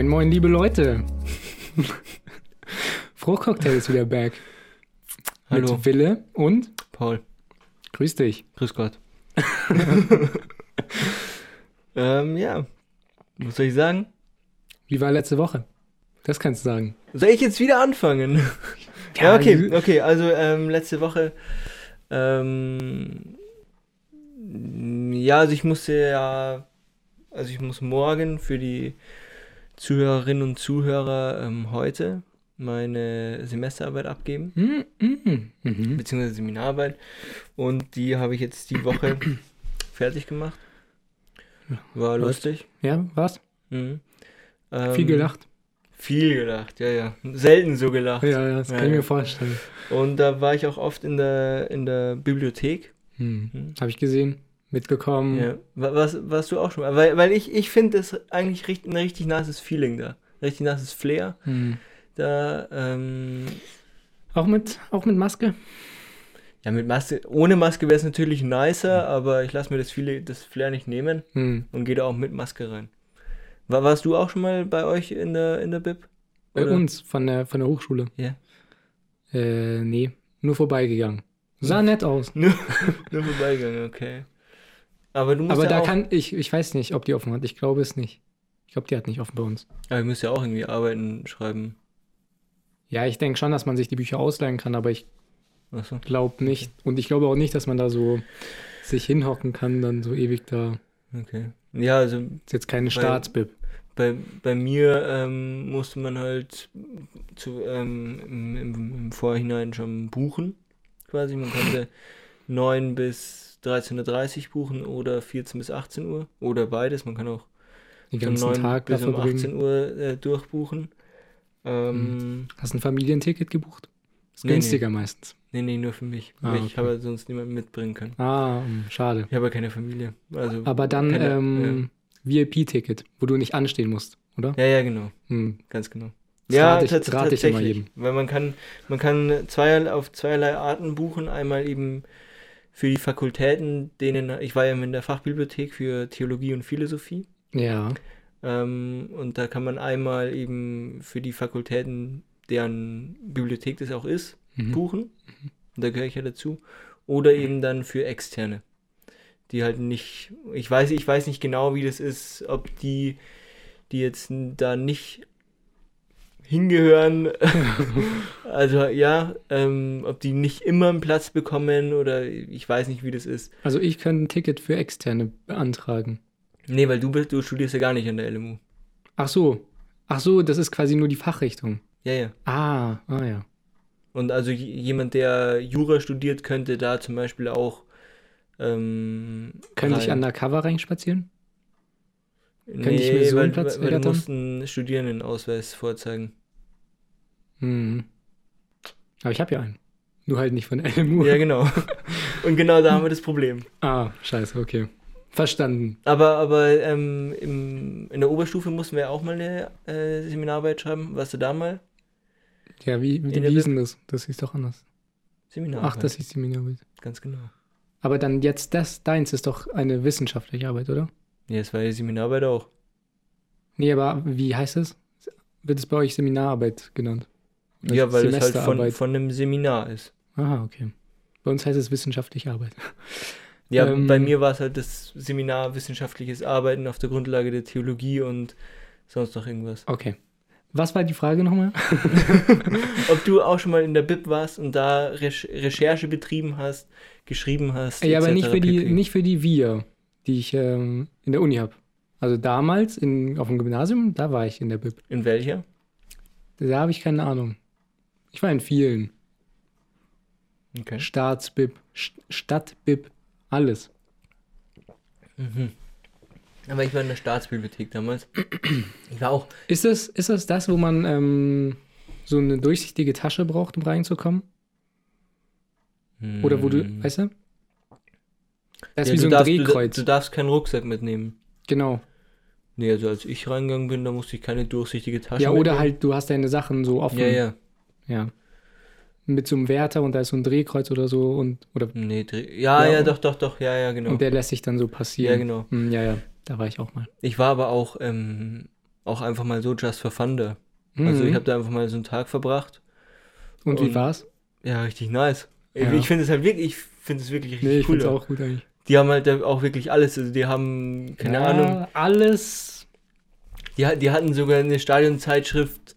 Moin, moin, liebe Leute. Fruchtcocktail ist wieder back. Hallo. Mit Wille und Paul, grüß dich. grüß Gott. ähm, ja, was soll ich sagen? Wie war letzte Woche? Das kannst du sagen. Soll ich jetzt wieder anfangen? ja, okay, okay, also ähm, letzte Woche, ähm, ja, also ich musste ja, also ich muss morgen für die Zuhörerinnen und Zuhörer ähm, heute meine Semesterarbeit abgeben, Mm, mm, mhm. beziehungsweise Seminararbeit und die habe ich jetzt die Woche fertig gemacht. War lustig. Ja, was? Mhm. Viel Ähm, gelacht? Viel gelacht, ja, ja. Selten so gelacht. Ja, ja, das ja, kann ich ja. mir vorstellen. Und da war ich auch oft in der, in der Bibliothek. Hm. Hm. Habe ich gesehen, mitbekommen. Ja. Wa- Was, warst du auch schon mal? Weil, weil ich, ich finde das eigentlich richtig, ein richtig nasses Feeling da. Richtig nasses Flair. Hm. Da, ähm, Auch, mit, auch mit Maske? ja, mit Maske, ohne Maske wäre es natürlich nicer, aber ich lasse mir das viele, das Flair nicht nehmen Hm. und gehe da auch mit Maske rein. War, warst du auch schon mal bei euch in der, in der Bib? Bei Oder? uns von der, von der Hochschule. Ja. Äh, nee, nur vorbeigegangen. Sah nett aus. Nur, nur vorbeigegangen, okay. Aber du musst Aber ja da auch, kann ich, ich weiß nicht, ob die offen hat. Ich glaube es nicht. Ich glaube, die hat nicht offen bei uns. aber du musst ja auch irgendwie arbeiten, schreiben. Ja, ich denke schon, dass man sich die Bücher ausleihen kann, aber ich Achso. glaube nicht. Und ich glaube auch nicht, dass man da so sich hinhocken kann, dann so ewig da. Okay. Ja, also Ist jetzt keine Staatsbib. bei, bei mir ähm, musste man halt zu, ähm, im, im, im Vorhinein schon buchen, quasi. Man konnte 9 bis 13.30 Uhr buchen oder 14 bis 18 Uhr oder beides. Man kann auch Den von ganzen 9 Tag bis um 18 verbringen. Uhr äh, durchbuchen. Ähm, Hast du ein Familienticket gebucht? Ist Nee, nee. günstiger meistens. Nee, nee, nur für mich. Ah, Ich okay. habe sonst niemanden mitbringen können. Ah, hm, schade. Ich habe ja keine Familie. Also, Aber dann keine, ähm, VIP-Ticket, wo du nicht anstehen musst, oder? ja. ja, ja, genau. Hm. Ganz genau. Das ja, rate ich- tats- rate ich immer tatsächlich. jedem. Weil man kann, man kann zweierlei, auf zweierlei Arten buchen. Einmal eben für die Fakultäten, denen, ich war ja in der Fachbibliothek für Theologie und Philosophie. Ja. Ähm, und da kann man einmal eben für die Fakultäten, deren Bibliothek das auch ist, Mhm. buchen. Und da gehöre ich ja dazu. Oder eben dann für Externe. Die halt nicht, ich weiß, ich weiß nicht genau, wie das ist, ob die, die jetzt da nicht hingehören, also ja, ähm, ob die nicht immer einen Platz bekommen oder ich weiß nicht, wie das ist. Also ich könnte ein Ticket für Externe beantragen. Nee, weil du bist, du studierst ja gar nicht an der LMU. Ach so. Ach so, das ist quasi nur die Fachrichtung. Ja, ja. Ah, ah ja. Und also jemand, der Jura studiert, könnte da zum Beispiel auch ähm, Können sich undercover reinspazieren? Nee, ich mir so weil, einen Platz weil, weil du musst einen Studierendenausweis vorzeigen. Hm. Aber ich habe ja einen. Nur halt nicht von LMU. Ja, genau. Und genau da haben wir das Problem. Ah, scheiße, okay. Verstanden. Aber, aber ähm, im, in der Oberstufe mussten wir auch mal eine äh, Seminararbeit schreiben. Warst du da mal? Ja, wie, wie, wie hieß denn das? Das hieß doch anders. Seminararbeit. Ach, das hieß Seminararbeit. Ganz genau. Aber dann jetzt das, deins ist doch eine wissenschaftliche Arbeit, oder? Ja, das war die Seminararbeit auch. Nee, aber wie heißt es? Wird es bei euch Seminararbeit genannt? Ja, weil es halt von, von einem Seminar ist. Aha, okay. Bei uns heißt es wissenschaftliche Arbeit. Ja, Ähm, bei mir war es halt das Seminar wissenschaftliches Arbeiten auf der Grundlage der Theologie und sonst noch irgendwas. Okay. Was war die Frage nochmal? Ob du auch schon mal in der Bib warst und da Rech Recherche betrieben hast, geschrieben hast. Ja, aber nicht für die, pp. nicht für die Wir, die ich ähm, in der Uni habe. Also damals in, auf dem Gymnasium, da war ich in der Bib. In welcher? Da habe ich keine Ahnung. Ich war in vielen. Okay. Staatsbib, St Stadtbib, alles. Mhm. Aber ich war in der Staatsbibliothek damals. Ich war auch. Ist das, ist das das, wo man ähm, so eine durchsichtige Tasche braucht, um reinzukommen? Oder wo du, Hm. weißt du? Das ist Ja, wie du so ein darfst, du, Drehkreuz. du darfst keinen Rucksack mitnehmen. genau. Nee, also als ich reingegangen bin, da musste ich keine durchsichtige Tasche Ja, oder mitnehmen. halt, du hast deine Sachen so offen. Ja, ja. Ja. Mit so einem Wärter und da ist so ein Drehkreuz oder so und, oder, Nee, dreh- ja, Ja, ja, doch, doch, doch, ja, ja, genau. und der lässt sich dann so passieren. Ja, genau. Hm, ja, ja, da war ich auch mal. Ich war aber auch ähm, auch einfach mal so just for fun da. Also Mhm. ich habe da einfach mal so einen Tag verbracht. Und wie und- war's? Ja, richtig nice. Ja. Ich finde es halt wirklich, ich finde es wirklich richtig Nee, ich cool. da. auch gut eigentlich. Die haben halt auch wirklich alles. Also die haben, keine ja, Ahnung, Alles. die, die hatten sogar eine Stadionzeitschrift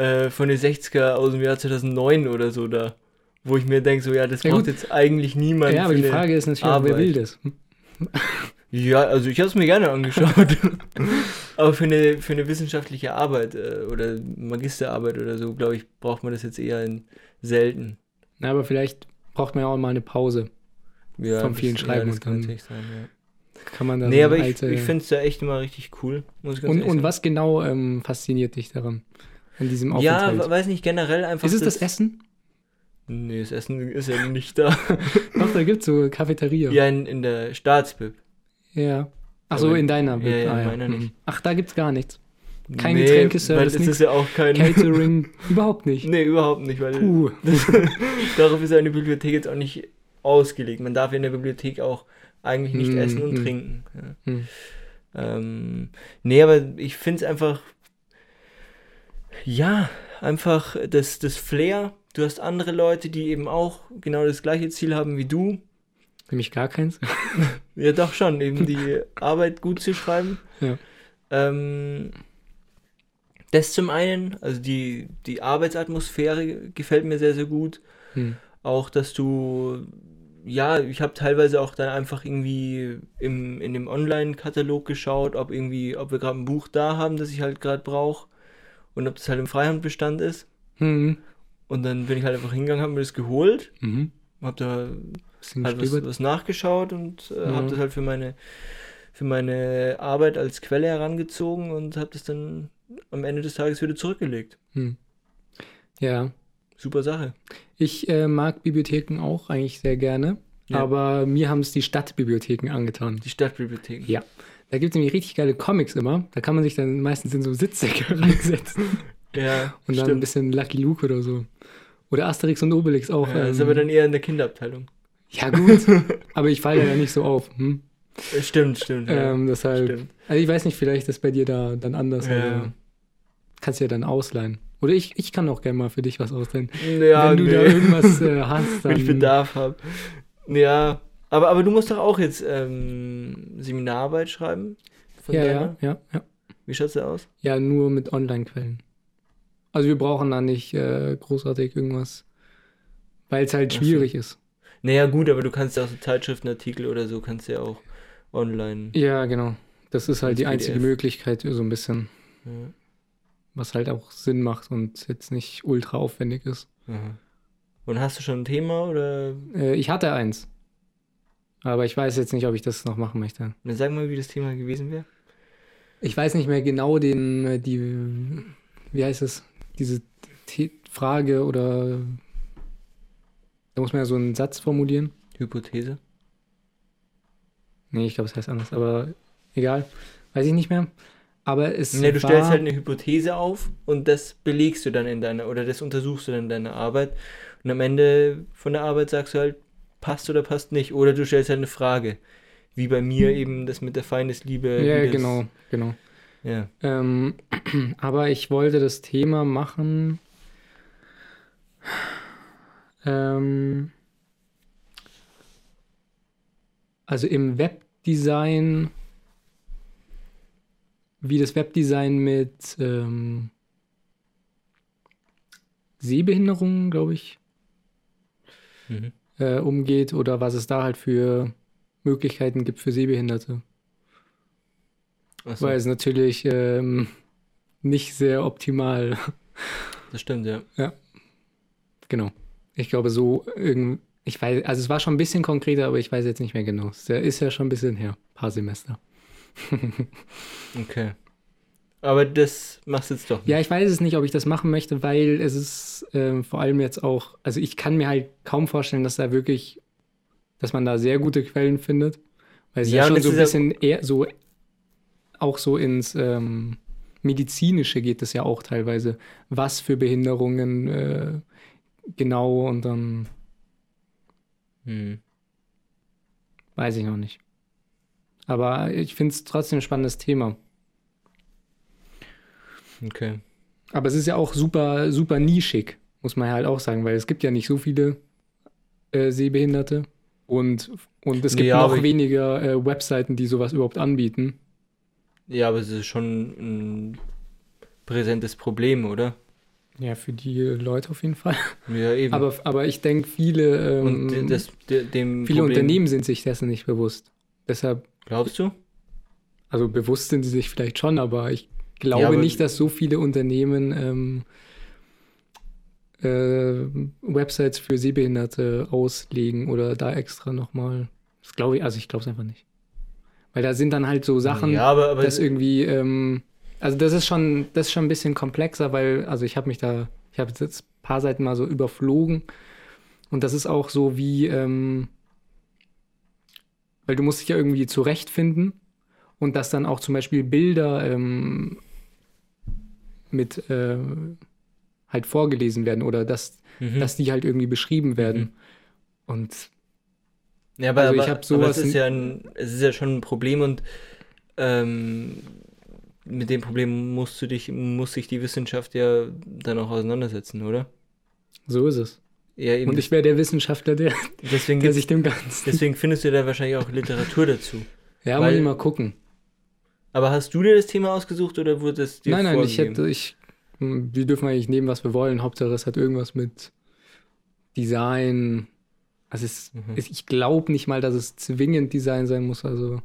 äh, von den 60er aus dem Jahr 2009 oder so da. Wo ich mir denke, so ja, das Ja, braucht gut. jetzt eigentlich niemand. Ja, aber die Frage ist natürlich, auch, wer Arbeit. will das? Ja, also ich habe es mir gerne angeschaut. aber für eine, für eine wissenschaftliche Arbeit äh, oder Magisterarbeit oder so, glaube ich, braucht man das jetzt eher in selten. Na, aber vielleicht braucht man ja auch mal eine Pause. Ja, Vom vielen Schreiben das und kann dann sein, ja. Kann man da Nee, so aber ich, ich finde es da echt immer richtig cool. Muss ich ganz Und, und was genau ähm, fasziniert dich daran? An diesem Ja, Aufenthalt? we- weiß nicht, generell einfach. ist es das Essen? Nee, das Essen ist ja nicht da. Doch, da gibt's so Cafeteria. ja, in, in der Staatsbib. Ja. Ach so, in deiner. ja, ja, ah, in meiner nicht. Ach, da gibt's gar nichts. Kein nee, Getränkeservice, Weil es ist ja auch kein. Catering, überhaupt nicht. nee, überhaupt nicht, weil Puh. darauf ist eine Bibliothek jetzt auch nicht ausgelegt. Man darf in der Bibliothek auch eigentlich nicht Mm, essen und mm. trinken. Ja. Hm. Ähm, nee, aber ich finde es einfach. Ja, einfach das, das Flair. Du hast andere Leute, die eben auch genau das gleiche Ziel haben wie du. Nämlich gar keins. Ja, doch schon, eben die Arbeit gut zu schreiben. Ja. Ähm, das zum einen, also die, die Arbeitsatmosphäre gefällt mir sehr, sehr gut. Hm. Auch, dass du, ja, ich habe teilweise auch dann einfach irgendwie im, in dem Online-Katalog geschaut, ob irgendwie, ob wir gerade ein Buch da haben, das ich halt gerade brauche und ob das halt im Freihandbestand ist. Hm. Und dann bin ich halt einfach hingegangen, habe mir das geholt, Mhm. habe da halt was, was nachgeschaut und äh, Ja. habe das halt für meine für meine Arbeit als Quelle herangezogen und habe das dann am Ende des Tages wieder zurückgelegt. Hm. Ja. Super Sache. Ich äh, mag Bibliotheken auch eigentlich sehr gerne. Ja. Aber mir haben es die Stadtbibliotheken angetan. Die Stadtbibliothek. Ja. Da gibt es nämlich richtig geile Comics immer. Da kann man sich dann meistens in so Sitzsäcke reinsetzen. Ja, Und dann ein stimmt. bisschen Lucky Luke oder so. Oder Asterix und Obelix auch. Ja, das ist ähm, aber dann eher in der Kinderabteilung. ja, gut. aber ich falle ja nicht so auf. Hm? Äh, Stimmt, stimmt. Ja. Ähm, deshalb. Stimmt. Also ich weiß nicht, vielleicht ist bei dir da dann anders. Ja. kannst du ja dann ausleihen. Oder ich, ich kann auch gerne mal für dich was ausleihen. Ja, Wenn du da nee. irgendwas äh, hast, dann. Wenn ich Bedarf habe. Ja, aber, aber du musst doch auch jetzt ähm, Seminararbeit schreiben. Von Ja, deiner? ja, ja, ja. Wie schaut's da aus? Ja, nur mit Online-Quellen. Also wir brauchen da nicht äh, großartig irgendwas, weil es halt Ach so. schwierig ist. Naja, gut, aber du kannst ja auch so Zeitschriftenartikel oder so, kannst ja auch online. Ja, genau. Das ist halt die einzige PDF. Möglichkeit, so ein bisschen, Ja. was halt auch Sinn macht und jetzt nicht ultra aufwendig ist. Aha. Und hast du schon ein Thema oder? Äh, ich hatte eins. Aber ich weiß jetzt nicht, ob ich das noch machen möchte. Dann sag mal, wie das Thema gewesen wäre. Ich weiß nicht mehr genau den, äh, die, wie heißt es, diese The Frage oder da muss man ja so einen Satz formulieren. Hypothese. Nee, ich glaube, es heißt anders, aber egal. Weiß ich nicht mehr. Aber es Ne, du war, stellst halt eine Hypothese auf und das belegst du dann in deiner, oder das untersuchst du dann in deiner Arbeit. Und am Ende von der Arbeit sagst du halt, passt oder passt nicht. Oder du stellst halt eine Frage. Wie bei mir eben das mit der Feindesliebe. Hm. Ja, das, genau, genau. Ja. Ähm, aber ich wollte das Thema machen. Ähm, also im Webdesign, wie das Webdesign mit ähm, Sehbehinderungen, glaube ich, Mhm. Äh, umgeht oder was es da halt für Möglichkeiten gibt für Sehbehinderte. Achso, Weil es natürlich ähm, nicht sehr optimal. das stimmt, ja. Genau. Ich glaube, so irgend. Ich weiß, also es war schon ein bisschen konkreter, aber ich weiß jetzt nicht mehr genau. Es ist ja schon ein bisschen her, ein paar Semester. Okay. Aber das machst du jetzt doch nicht. Ja, ich weiß es nicht, ob ich das machen möchte, weil es ist ähm, vor allem jetzt auch, also ich kann mir halt kaum vorstellen, dass da wirklich, dass man da sehr gute Quellen findet. Weil es ja, Ja, schon so ein bisschen eher so, auch so ins ähm, Medizinische geht es ja auch teilweise. Was für Behinderungen äh, genau und dann Hm. weiß ich noch nicht. Aber ich finde es trotzdem ein spannendes Thema. Okay. Aber es ist ja auch super, super nischig, muss man halt auch sagen, weil es gibt ja nicht so viele äh, Sehbehinderte und, und es gibt Ja, noch weniger äh, Webseiten, die sowas überhaupt anbieten. Ja, aber es ist schon ein präsentes Problem, oder? Ja, für die Leute auf jeden Fall. Ja, eben. Aber, aber ich denke, viele, ähm, das, de- viele Problem, Unternehmen sind sich dessen nicht bewusst. Deshalb, Glaubst du? also bewusst sind sie sich vielleicht schon, aber ich glaube Ja, nicht, dass so viele Unternehmen ähm, äh, Websites für Sehbehinderte auslegen oder da extra nochmal. Das glaube ich, also ich glaube es einfach nicht. Weil da sind dann halt so Sachen, Ja, aber, aber das irgendwie, ähm, also das ist schon, das ist schon ein bisschen komplexer, weil, also ich habe mich da, ich habe jetzt ein paar Seiten mal so überflogen und das ist auch so wie, ähm, weil du musst dich ja irgendwie zurechtfinden und dass dann auch zum Beispiel Bilder ähm, mit äh, halt vorgelesen werden oder dass, mhm. dass die halt irgendwie beschrieben werden. Und Ja, aber, Also ich aber, hab aber sowas es ist ja ein, es ist ja schon ein Problem und ähm, mit dem Problem musst du dich, muss sich die Wissenschaft ja dann auch auseinandersetzen, oder? so ist es. Ja, eben. Und ich wäre der Wissenschaftler, der, deswegen, der sich dem Ganzen. deswegen findest du da wahrscheinlich auch Literatur dazu. Ja, muss weil- ich mal gucken. Aber hast du dir das Thema ausgesucht oder wurde es dir Nein, nein, ich vorgegeben? hätte, ich, wir dürfen eigentlich nehmen, was wir wollen. Hauptsache, es hat irgendwas mit Design. Also es, Mhm. es, ich glaube nicht mal, dass es zwingend Design sein muss. Also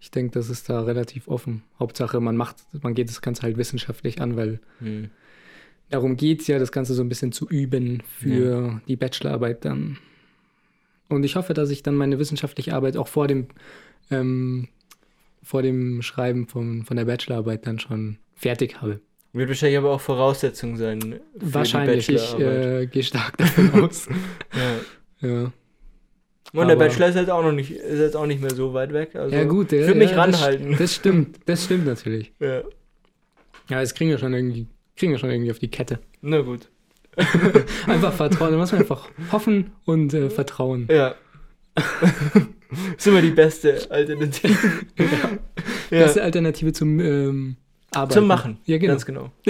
ich denke, das ist da relativ offen. Hauptsache, man macht, man geht das Ganze halt wissenschaftlich an, weil Hm. darum geht es ja, das Ganze so ein bisschen zu üben für die Bachelorarbeit dann. Und ich hoffe, dass ich dann meine wissenschaftliche Arbeit auch vor dem, ähm, vor dem Schreiben von, von der Bachelorarbeit dann schon fertig habe. Wird wahrscheinlich aber auch Voraussetzung sein. für die Wahrscheinlich, ich äh, gehe stark davon aus. ja. ja. Und der aber- Bachelor ist jetzt auch noch nicht, ist jetzt auch nicht mehr so weit weg. Also ja, gut, ich der, würde mich ja, das, ranhalten. das stimmt, das stimmt natürlich. Ja. Ja, das kriegen wir schon irgendwie, kriegen wir schon irgendwie auf die Kette. Na gut. Einfach vertrauen, da muss man einfach hoffen und äh, vertrauen. Ja. ist immer die beste Alternative. ja. Beste Alternative zum ähm, Arbeiten. Zum Machen. Ja, genau. Ganz genau.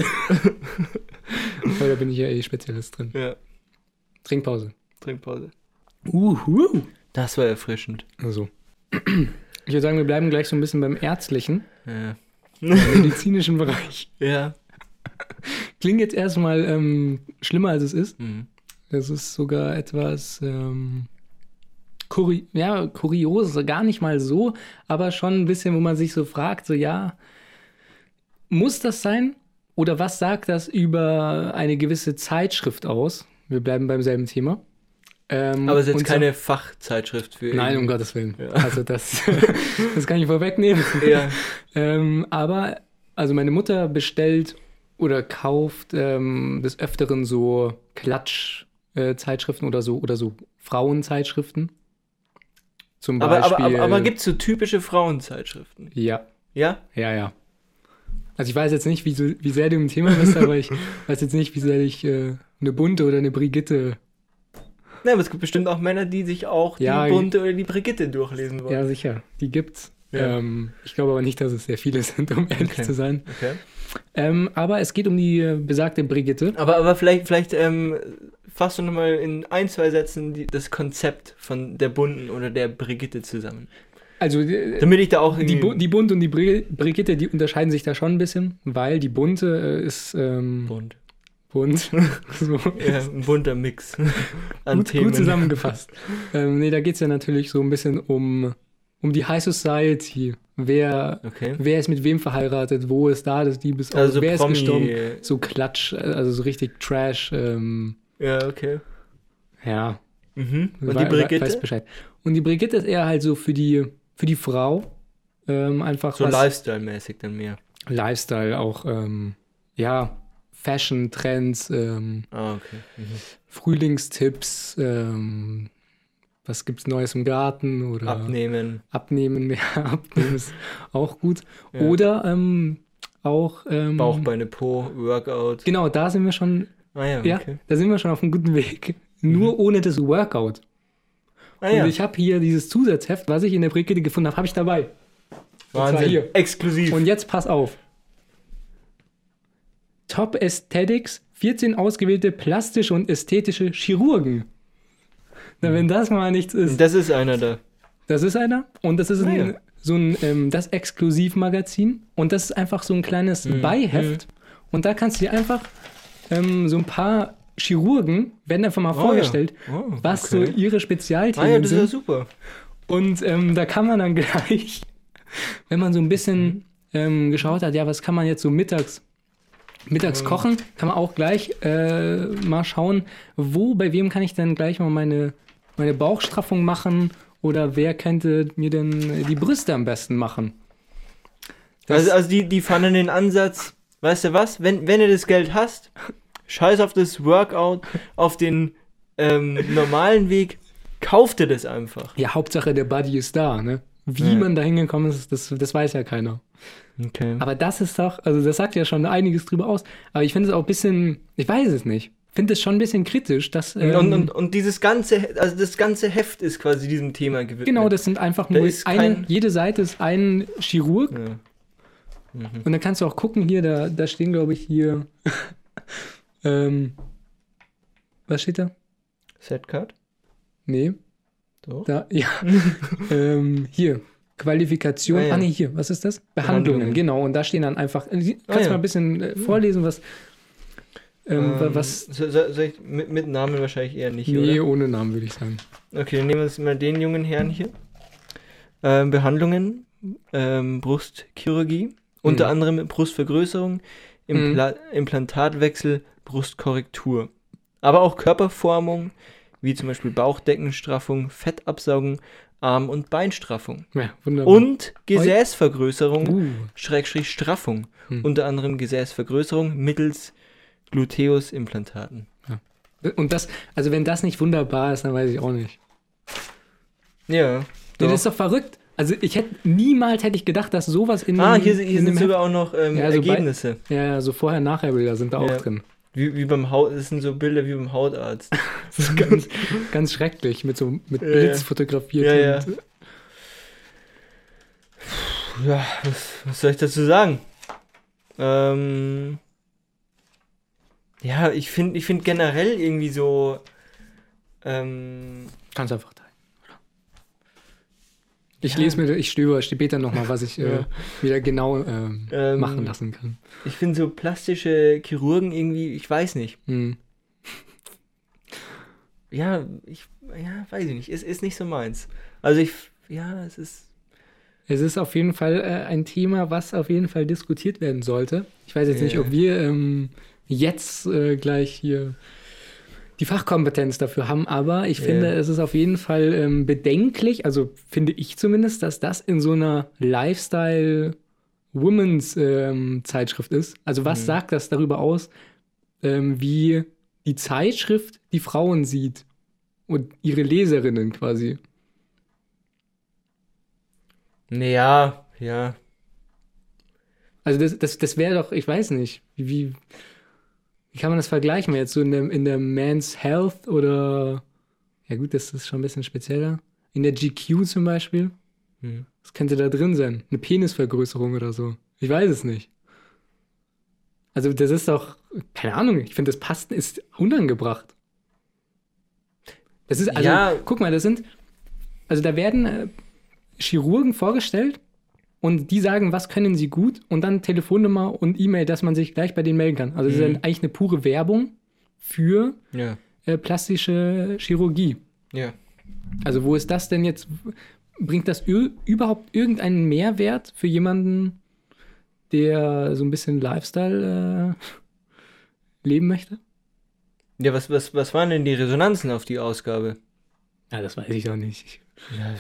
Weil da bin ich ja eh Spezialist drin. Ja. Trinkpause. Trinkpause. Uhu. Das war erfrischend. Also. Ich würde sagen, wir bleiben gleich so ein bisschen beim ärztlichen, Ja. medizinischen Bereich. Ja. Klingt jetzt erstmal ähm, schlimmer, als es ist. Mhm. Es ist sogar etwas ähm, kuri ja, kurios, gar nicht mal so, aber schon ein bisschen, wo man sich so fragt, so ja, muss das sein? Oder was sagt das über eine gewisse Zeitschrift aus? Wir bleiben beim selben Thema. Ähm, Aber es ist jetzt so- keine Fachzeitschrift für. Nein, um irgendwie- Gottes Willen. Ja. Also das, das kann ich vorwegnehmen. Ja. Ähm, aber, also meine Mutter bestellt oder kauft ähm, des Öfteren so Klatsch-Zeitschriften oder so oder so Frauenzeitschriften. Zum Aber, Beispiel. aber, aber, aber gibt es so typische Frauenzeitschriften? Ja, Ja? ja, ja. Also ich weiß jetzt nicht, wie, so, wie sehr du im Thema bist, aber ich weiß jetzt nicht, wie sehr ich äh, eine bunte oder eine Brigitte. Nein, aber es gibt bestimmt auch Männer, die sich auch Ja, die Bunte oder die Brigitte durchlesen wollen. Ja, sicher, die gibt's. Ja. Ähm, ich glaube aber nicht, dass es sehr viele sind, um ehrlich Okay. zu sein. Okay. Ähm, aber es geht um die äh, besagte Brigitte. Aber, aber vielleicht, vielleicht ähm, fasst du nochmal in ein, zwei Sätzen die, das Konzept von der Bunten oder der Brigitte zusammen. Also Damit ich da auch Die. Bu die Bunt und die Bri Brigitte, die unterscheiden sich da schon ein bisschen, weil die Bunte äh, ist ähm, Bunt. bunt. so. Ja, ein bunter Mix an gut, Themen. gut zusammengefasst. ähm, nee, da geht es ja natürlich so ein bisschen um, um die High Society. Wer, Okay. wer ist mit wem verheiratet, wo ist da das Diebes Also wer ist Promi, gestorben? So Klatsch, also so richtig Trash. Ähm, Ja, okay. ja, Mhm. Und die Brigitte? Weiß Bescheid. Und die Brigitte ist eher halt so für die, für die Frau. Ähm, einfach So Lifestyle-mäßig dann mehr. Lifestyle, auch, ähm, ja, Fashion, Trends, ähm, Ah, okay. Mhm. Frühlingstipps, ähm, was gibt's Neues im Garten oder Abnehmen. Abnehmen, mehr abnehmen ist auch gut. Ja. Oder ähm, auch, ähm, Bauch, Beine, Po, Workout. genau, da sind wir schon, Ah ja, ja, okay. da sind wir schon auf einem guten Weg. Nur ohne das Workout. Ah Und ja, ich habe hier dieses Zusatzheft, was ich in der Brigitte gefunden habe, habe ich dabei. Wahnsinn. hier. Exklusiv. Und jetzt pass auf. Top Aesthetics, 14 ausgewählte plastische und ästhetische Chirurgen. Na, wenn das mal nichts ist. Das ist einer da. Das ist einer. Und das ist Ah, ein, ja. so ein ähm, das Exklusivmagazin. Und das ist einfach so ein kleines Mhm. Beiheft. Und da kannst du dir einfach ähm, so ein paar Chirurgen, werden einfach mal Oh, vorgestellt, ja. Oh, was okay. so ihre Ah Spezialthemen ja, das ist ja super. Und ähm, da kann man dann gleich, wenn man so ein bisschen ähm, geschaut hat, ja, was kann man jetzt so mittags, mittags kochen, kann man auch gleich äh, mal schauen, wo, bei wem kann ich denn gleich mal meine, meine Bauchstraffung machen oder wer könnte mir denn die Brüste am besten machen. Das- Also, also die, die fanden den Ansatz, weißt du was, wenn, wenn du das Geld hast, scheiß auf das Workout, auf den ähm, normalen Weg, kauf dir das einfach. Ja, Hauptsache der Buddy ist da, ne? Wie Ja. man da hingekommen ist, das, das weiß ja keiner. Okay. Aber das ist doch, also das sagt ja schon einiges drüber aus. Aber ich finde es auch ein bisschen, ich weiß es nicht. Finde es schon ein bisschen kritisch, dass. Ähm, und, und, und dieses ganze, also das ganze Heft ist quasi diesem Thema gewidmet. genau, das sind einfach Da nur ist eine, jede Seite ist ein Chirurg. Ja. Und dann kannst du auch gucken, hier, da, da stehen, glaube ich, hier. ähm, was steht da? Setcard? Nee, Doch. da, ja. ähm, hier. Qualifikation. Ah, ja. Ah, nee, hier, was ist das? Behandlungen, Behandlungen. genau. Und da stehen dann einfach. äh, Kannst Ah, du ja. mal ein bisschen äh, vorlesen, was. Ähm, Ähm, was. So, so, soll ich, mit, mit Namen wahrscheinlich eher nicht, Nee, oder? ohne Namen würde ich sagen. Okay, dann nehmen wir uns mal den jungen Herrn hier. Ähm, Behandlungen, ähm, Brustchirurgie, unter anderem Brustvergrößerung, Impla Implantatwechsel, Brustkorrektur. Aber auch Körperformung, wie zum Beispiel Bauchdeckenstraffung, Fettabsaugung, Arm- und Beinstraffung. Ja, wunderbar. Und Gesäßvergrößerung, Uh, Schrägstrich Straffung. Hm. Unter anderem Gesäßvergrößerung mittels Gluteusimplantaten. und das, also wenn das nicht wunderbar ist, dann weiß ich auch nicht. Ja. Doch. das ist doch verrückt. Also ich hätte niemals hätte ich gedacht, dass sowas in Ah, hier, hier in sind sogar auch noch ähm, Ja, so bei- Ergebnisse. Ja, ja, so vorher-nachher-Bilder sind da Ja. auch drin. Wie, wie beim Haut, das sind so Bilder wie beim Hautarzt. Das ist ganz, ganz schrecklich, mit so mit Ja, Blitz ja. fotografiert. Ja, ja. und- Ja, was, was soll ich dazu sagen? Ähm, ja, ich finde ich find generell irgendwie so. Ähm, Ganz einfach. Ich Ja. lese mir, ich stöber später nochmal, was ich äh, Ja. wieder genau ähm, Ähm, machen lassen kann. ich finde so plastische Chirurgen irgendwie, ich weiß nicht. Hm. Ja, ich, ja, weiß ich nicht. Es ist nicht so meins. Also ich, ja, es ist. Es ist auf jeden Fall äh, ein Thema, was auf jeden Fall diskutiert werden sollte. Ich weiß jetzt nicht, Ja. ob wir ähm, jetzt äh, gleich hier die Fachkompetenz dafür haben, aber ich finde, es ist auf jeden Fall ähm, bedenklich, also finde ich zumindest, dass das in so einer Lifestyle Women's ähm, Zeitschrift ist. Also was Mhm. sagt das darüber aus, ähm, wie die Zeitschrift die Frauen sieht und ihre Leserinnen quasi? Naja, ja. Also das, das, das wäre doch, ich weiß nicht, wie, wie kann man das vergleichen? Jetzt so in der, in der Man's Health oder, ja gut, das ist schon ein bisschen spezieller. In der GQ zum Beispiel, Hm. was könnte da drin sein? Eine Penisvergrößerung oder so. Ich weiß es nicht. Also das ist doch, keine Ahnung, ich finde, das passt, ist unangebracht. Das ist, also, Ja. guck mal, das sind, also da werden äh, Chirurgen vorgestellt und die sagen, was können sie gut und dann Telefonnummer und E-Mail, dass man sich gleich bei denen melden kann. Also das ist Mhm. eigentlich eine pure Werbung für Ja. äh, plastische Chirurgie. Ja. Also wo ist das denn jetzt? Bringt das überhaupt irgendeinen Mehrwert für jemanden, der so ein bisschen Lifestyle äh, leben möchte? Ja, was, was, was waren denn die Resonanzen auf die Ausgabe? Ja, das weiß ich doch nicht. Ich, Ja,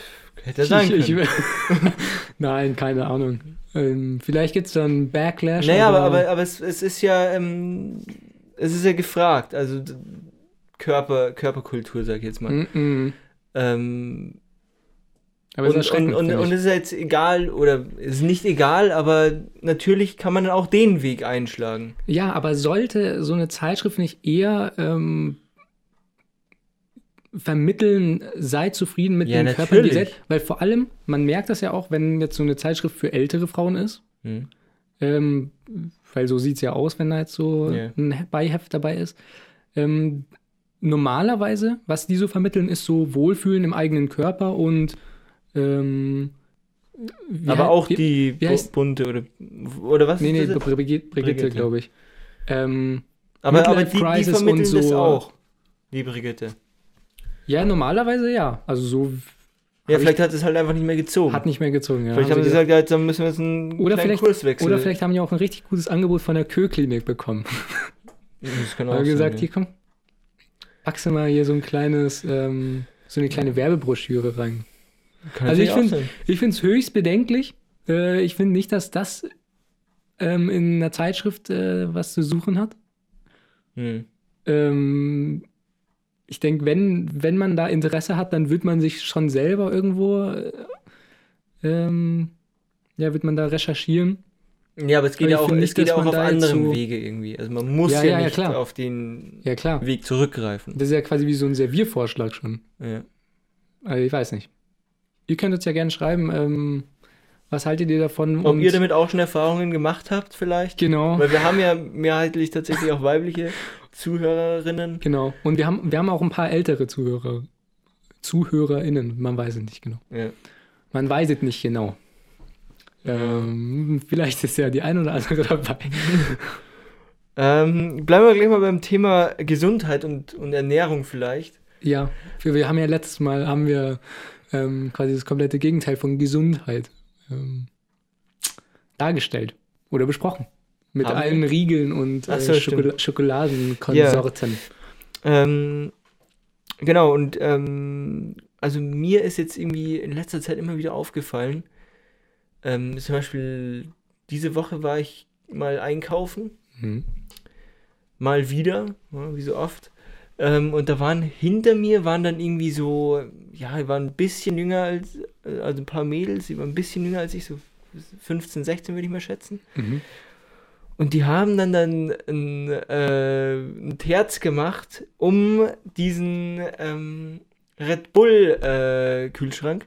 hätte sein ich, können. ich, Nein, keine Ahnung. Ähm, vielleicht gibt es dann Backlash. Naja, aber, aber, aber es, es ist ja, ähm, es ist ja gefragt. Also Körper, Körperkultur, sag ich jetzt mal. Mm -mm. Ähm, Aber es ist und, und, und, und es ist jetzt egal, oder es ist nicht egal, aber natürlich kann man dann auch den Weg einschlagen. Ja, aber sollte so eine Zeitschrift nicht eher ähm, vermitteln, sei zufrieden mit Ja, dem Körper, natürlich. seid? Weil vor allem, man merkt das ja auch, wenn jetzt so eine Zeitschrift für ältere Frauen ist, Hm. ähm, weil so sieht es ja aus, wenn da jetzt so Ja. ein Beiheft dabei ist. Ähm, normalerweise, was die so vermitteln, ist so Wohlfühlen im eigenen Körper und ähm, wie Aber auch wie- die wie Bu- bunte oder, oder was Nee, nee? Brigitte, Brigitte, glaube ich. Ähm, Aber, aber die, die vermitteln und das so. auch. Die Brigitte. Ja, normalerweise ja. Also so Ja, vielleicht hat es halt einfach nicht mehr gezogen. hat nicht mehr gezogen. Ja. vielleicht haben sie gesagt, ja, jetzt dann müssen wir jetzt einen oder kleinen vielleicht, Kurs wechseln. oder vielleicht haben die auch ein richtig gutes Angebot von der Kö-Klinik bekommen. Das kann auch Haben gesagt, ja. hier komm, packst du mal hier so ein kleines, ähm, so eine kleine Werbebroschüre rein. Kann Also ich finde ich finde es höchst bedenklich. Äh, ich finde nicht, dass das ähm, in einer Zeitschrift äh, was zu suchen hat. Hm. Ähm, ich denke, wenn, wenn man da Interesse hat, dann wird man sich schon selber irgendwo, äh, ähm, ja, wird man da recherchieren. Ja, aber es geht Aber ja auch, finde es nicht, geht ja auch auf so- Wege irgendwie. Also man muss Ja, ja, ja, nicht klar. auf den. Weg zurückgreifen. Das ist ja quasi wie so ein Serviervorschlag schon. Ja. Also ich weiß nicht. Ihr könnt uns ja gerne schreiben, ähm, was haltet ihr davon? Ob Und- ihr damit auch schon Erfahrungen gemacht habt vielleicht? Genau. Weil wir haben ja mehrheitlich tatsächlich auch weibliche Zuhörerinnen. Genau. Und wir haben, wir haben auch ein paar ältere Zuhörer. ZuhörerInnen, man weiß es nicht genau. Ja. Man weiß es nicht genau. Ähm, vielleicht ist ja die ein oder andere dabei. Ähm, bleiben wir gleich mal beim Thema Gesundheit und, und Ernährung vielleicht. Ja, wir, wir haben ja letztes Mal haben wir ähm, quasi das komplette Gegenteil von Gesundheit ähm, dargestellt oder besprochen. Mit Haben wir? allen Riegeln und äh, so, Schokol. Schokoladenkonsorten. Ähm, genau, und ähm, also mir ist jetzt irgendwie in letzter Zeit immer wieder aufgefallen, ähm, zum Beispiel diese Woche war ich mal einkaufen, Mhm. mal wieder, wie so oft. Ähm, und da waren hinter mir waren dann irgendwie so, ja, die waren ein bisschen jünger als, äh, also ein paar Mädels, die waren ein bisschen jünger als ich, so 15, 16 würde ich mal schätzen. Mhm. Und die haben dann dann ein, äh, ein Terz gemacht um diesen ähm, Red Bull äh, Kühlschrank.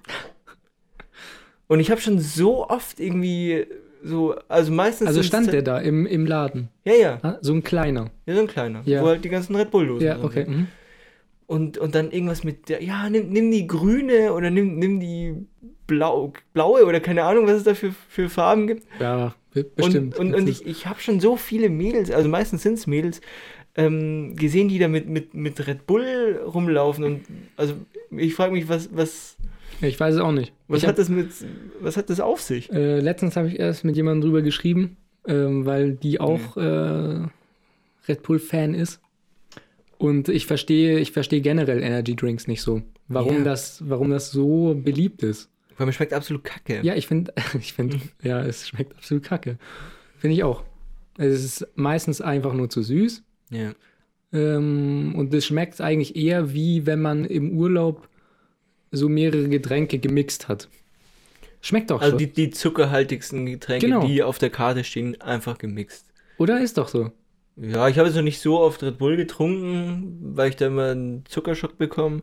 Und ich habe schon so oft irgendwie so, also meistens. Also stand der da im, im Laden. Ja, ja, Ah, So ein kleiner. ja, so ein kleiner, Ja. wo halt die ganzen Red Bull Dosen Ja, okay. Mhm. Und, und dann irgendwas mit der, ja, nimm, nimm die grüne oder nimm, nimm die blau, blaue oder keine Ahnung, was es da für, für Farben gibt. Ja, bestimmt. Und, und, und ich, ich habe schon so viele Mädels, also meistens sind es Mädels, ähm, gesehen, die da mit, mit, mit Red Bull rumlaufen. Und also ich frage mich, was, was, ich weiß es auch nicht. was ich hat hab, das mit, was hat das auf sich? äh, letztens habe ich erst mit jemandem drüber geschrieben, ähm, weil die auch äh, Red Bull-Fan ist. Und ich verstehe, ich verstehe generell Energy Drinks nicht so. Warum, Ja. das, warum das so beliebt ist. Weil mir schmeckt absolut kacke. Ja, ich finde, ich finde, ja, es schmeckt absolut kacke. Finde ich auch. Es ist meistens einfach nur zu süß. Ja. Ähm, und es schmeckt eigentlich eher wie wenn man im Urlaub so mehrere Getränke gemixt hat. Schmeckt doch Also schon. die, die zuckerhaltigsten Getränke, Genau. die auf der Karte stehen, einfach gemixt. Oder ist doch so. Ja, ich habe jetzt noch nicht so oft Red Bull getrunken, weil ich da immer einen Zuckerschock bekomme.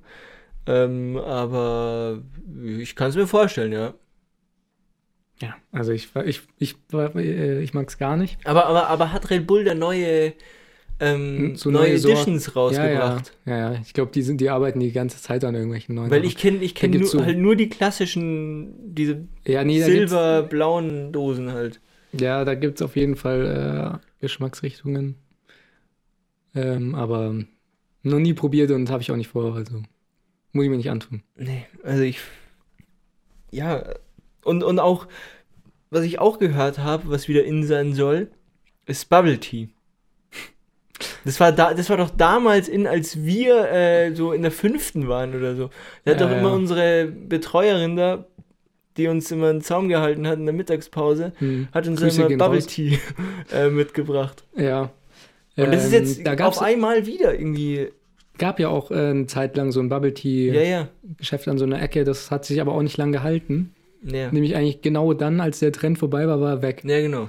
Ähm, aber ich kann es mir vorstellen, ja. Ja, also ich, ich, ich, äh, ich mag es gar nicht. Aber, aber, aber hat Red Bull da neue, ähm, So neue, neue. Editions Ja, rausgebracht? ja, ja, ja. Ich glaube, die, sind- die arbeiten die ganze Zeit an irgendwelchen neuen. Weil ich kenne ich kenn nur, so- halt nur die klassischen, diese ja, nee, silberblauen Dosen halt. ja, da gibt es auf jeden Fall äh, Geschmacksrichtungen. Ähm, aber noch nie probiert und habe ich auch nicht vor. Also muss ich mir nicht antun. Nee, also ich. Ja, und, und auch, was ich auch gehört habe, was wieder in sein soll, ist Bubble Tea. Das war, da, das war doch damals in, als wir äh, so in der fünften waren oder so. Da hat Ja, doch immer ja. unsere Betreuerin da, die uns immer einen Zaum gehalten hat in der Mittagspause, Hm. hat uns Grüße immer Bubble raus. Tea äh, mitgebracht. Ja. Und das ist Ähm, jetzt da gab's, auf einmal wieder irgendwie. Gab ja auch äh, eine Zeit lang so ein Bubble Tea Ja, ja. An so einer Ecke. Das hat sich aber auch nicht lang gehalten. Ja, Nämlich eigentlich genau dann, als der Trend vorbei war, war er weg. ja genau.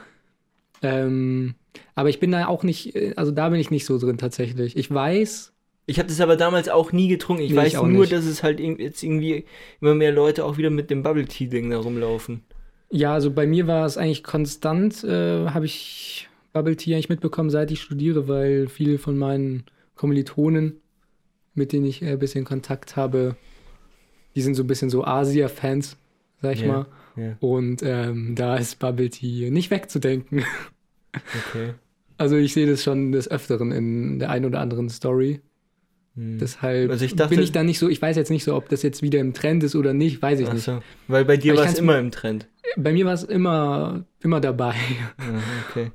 Ähm, aber ich bin da auch nicht, äh, also da bin ich nicht so drin tatsächlich. Ich weiß, Ich habe das aber damals auch nie getrunken. Ich Nee, weiß ich auch nur, nicht. dass es halt jetzt irgendwie immer mehr Leute auch wieder mit dem Bubble Tea Ding da rumlaufen. ja, also bei mir war es eigentlich konstant, äh, habe ich Bubble Tea eigentlich mitbekommen, seit ich studiere, weil viele von meinen Kommilitonen, mit denen ich äh, ein bisschen Kontakt habe, die sind so ein bisschen so Asia-Fans, sag ich Ja. mal. Ja, Und ähm, da ist Bubble Tea nicht wegzudenken. okay. Also ich sehe das schon des Öfteren in der einen oder anderen Story. Hm. Deshalb Also ich dachte- bin ich da nicht so, ich weiß jetzt nicht so, ob das jetzt wieder im Trend ist oder nicht, weiß ich Ach nicht. so. Weil bei dir war es immer im Trend. Bei mir war es immer, immer dabei. Ja, okay.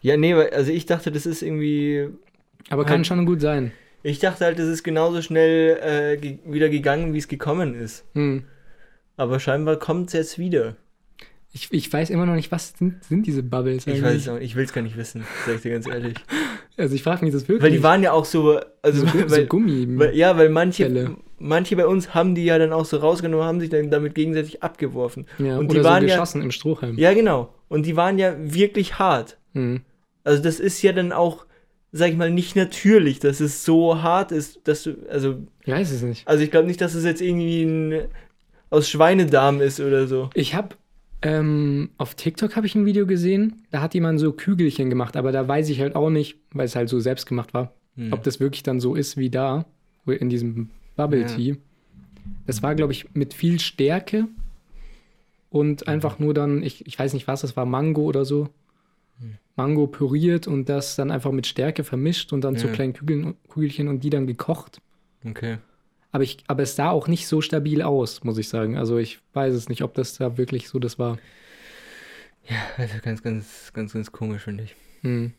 Ja, nee, also ich dachte, das ist irgendwie. Aber kann Halt- schon gut sein. Ich dachte halt, das ist genauso schnell äh, wieder gegangen, wie es gekommen ist. Hm. Aber scheinbar kommt es jetzt wieder. Ich, ich weiß immer noch nicht, was sind, sind diese Bubbles Ich eigentlich? weiß es auch, ich will es gar nicht wissen, sag ich dir ganz ehrlich. Also ich frage mich das wirklich. Weil die waren ja auch so, also so, weil, so Gummi. weil, ja, weil manche, manche bei uns haben die ja dann auch so rausgenommen, haben sich dann damit gegenseitig abgeworfen. ja, und die waren so ja- geschossen im Strohhalm. Ja, genau. Und die waren ja wirklich hart. Hm. Also das ist ja dann auch, sag ich mal, nicht natürlich, dass es so hart ist, dass du, also, Ich weiß es nicht. also ich glaube nicht, dass es jetzt irgendwie ein, aus Schweinedarm ist oder so. Ich habe ähm, auf TikTok habe ich ein Video gesehen, da hat jemand so Kügelchen gemacht, aber da weiß ich halt auch nicht, weil es halt so selbst gemacht war, Hm. ob das wirklich dann so ist wie da, wo- in diesem Bubble Ja. Tea. Das war, glaube ich, mit viel Stärke und einfach nur dann, ich, ich weiß nicht was, das war Mango oder so. Mango püriert und das dann einfach mit Stärke vermischt und dann zu Ja. kleinen Kügeln, Kügelchen und die dann gekocht. Okay. Aber, ich, aber es sah auch nicht so stabil aus, muss ich sagen. Also ich weiß es nicht, ob das da wirklich so das war. Ja, also ganz, ganz, ganz, ganz komisch, finde ich. Hm.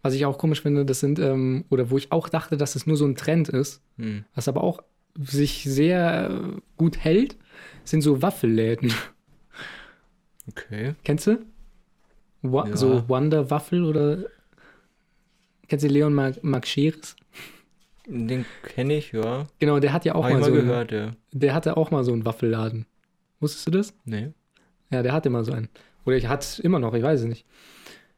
Was ich auch komisch finde, das sind, ähm, oder wo ich auch dachte, dass es nur so ein Trend ist, Hm. was aber auch sich sehr äh, gut hält, sind so Waffelläden. Okay. Kennst du? Wa Ja. So Wonder Waffel oder kennst du Leon Mark, Scheres? Den kenne ich, ja. Genau, der hat ja auch Hab ich mal mal so einen, gehört, ja. der hatte auch mal so einen Waffelladen. Wusstest du das? Nee. Ja, der hatte mal so einen. Oder ich hatte es immer noch, ich weiß es nicht.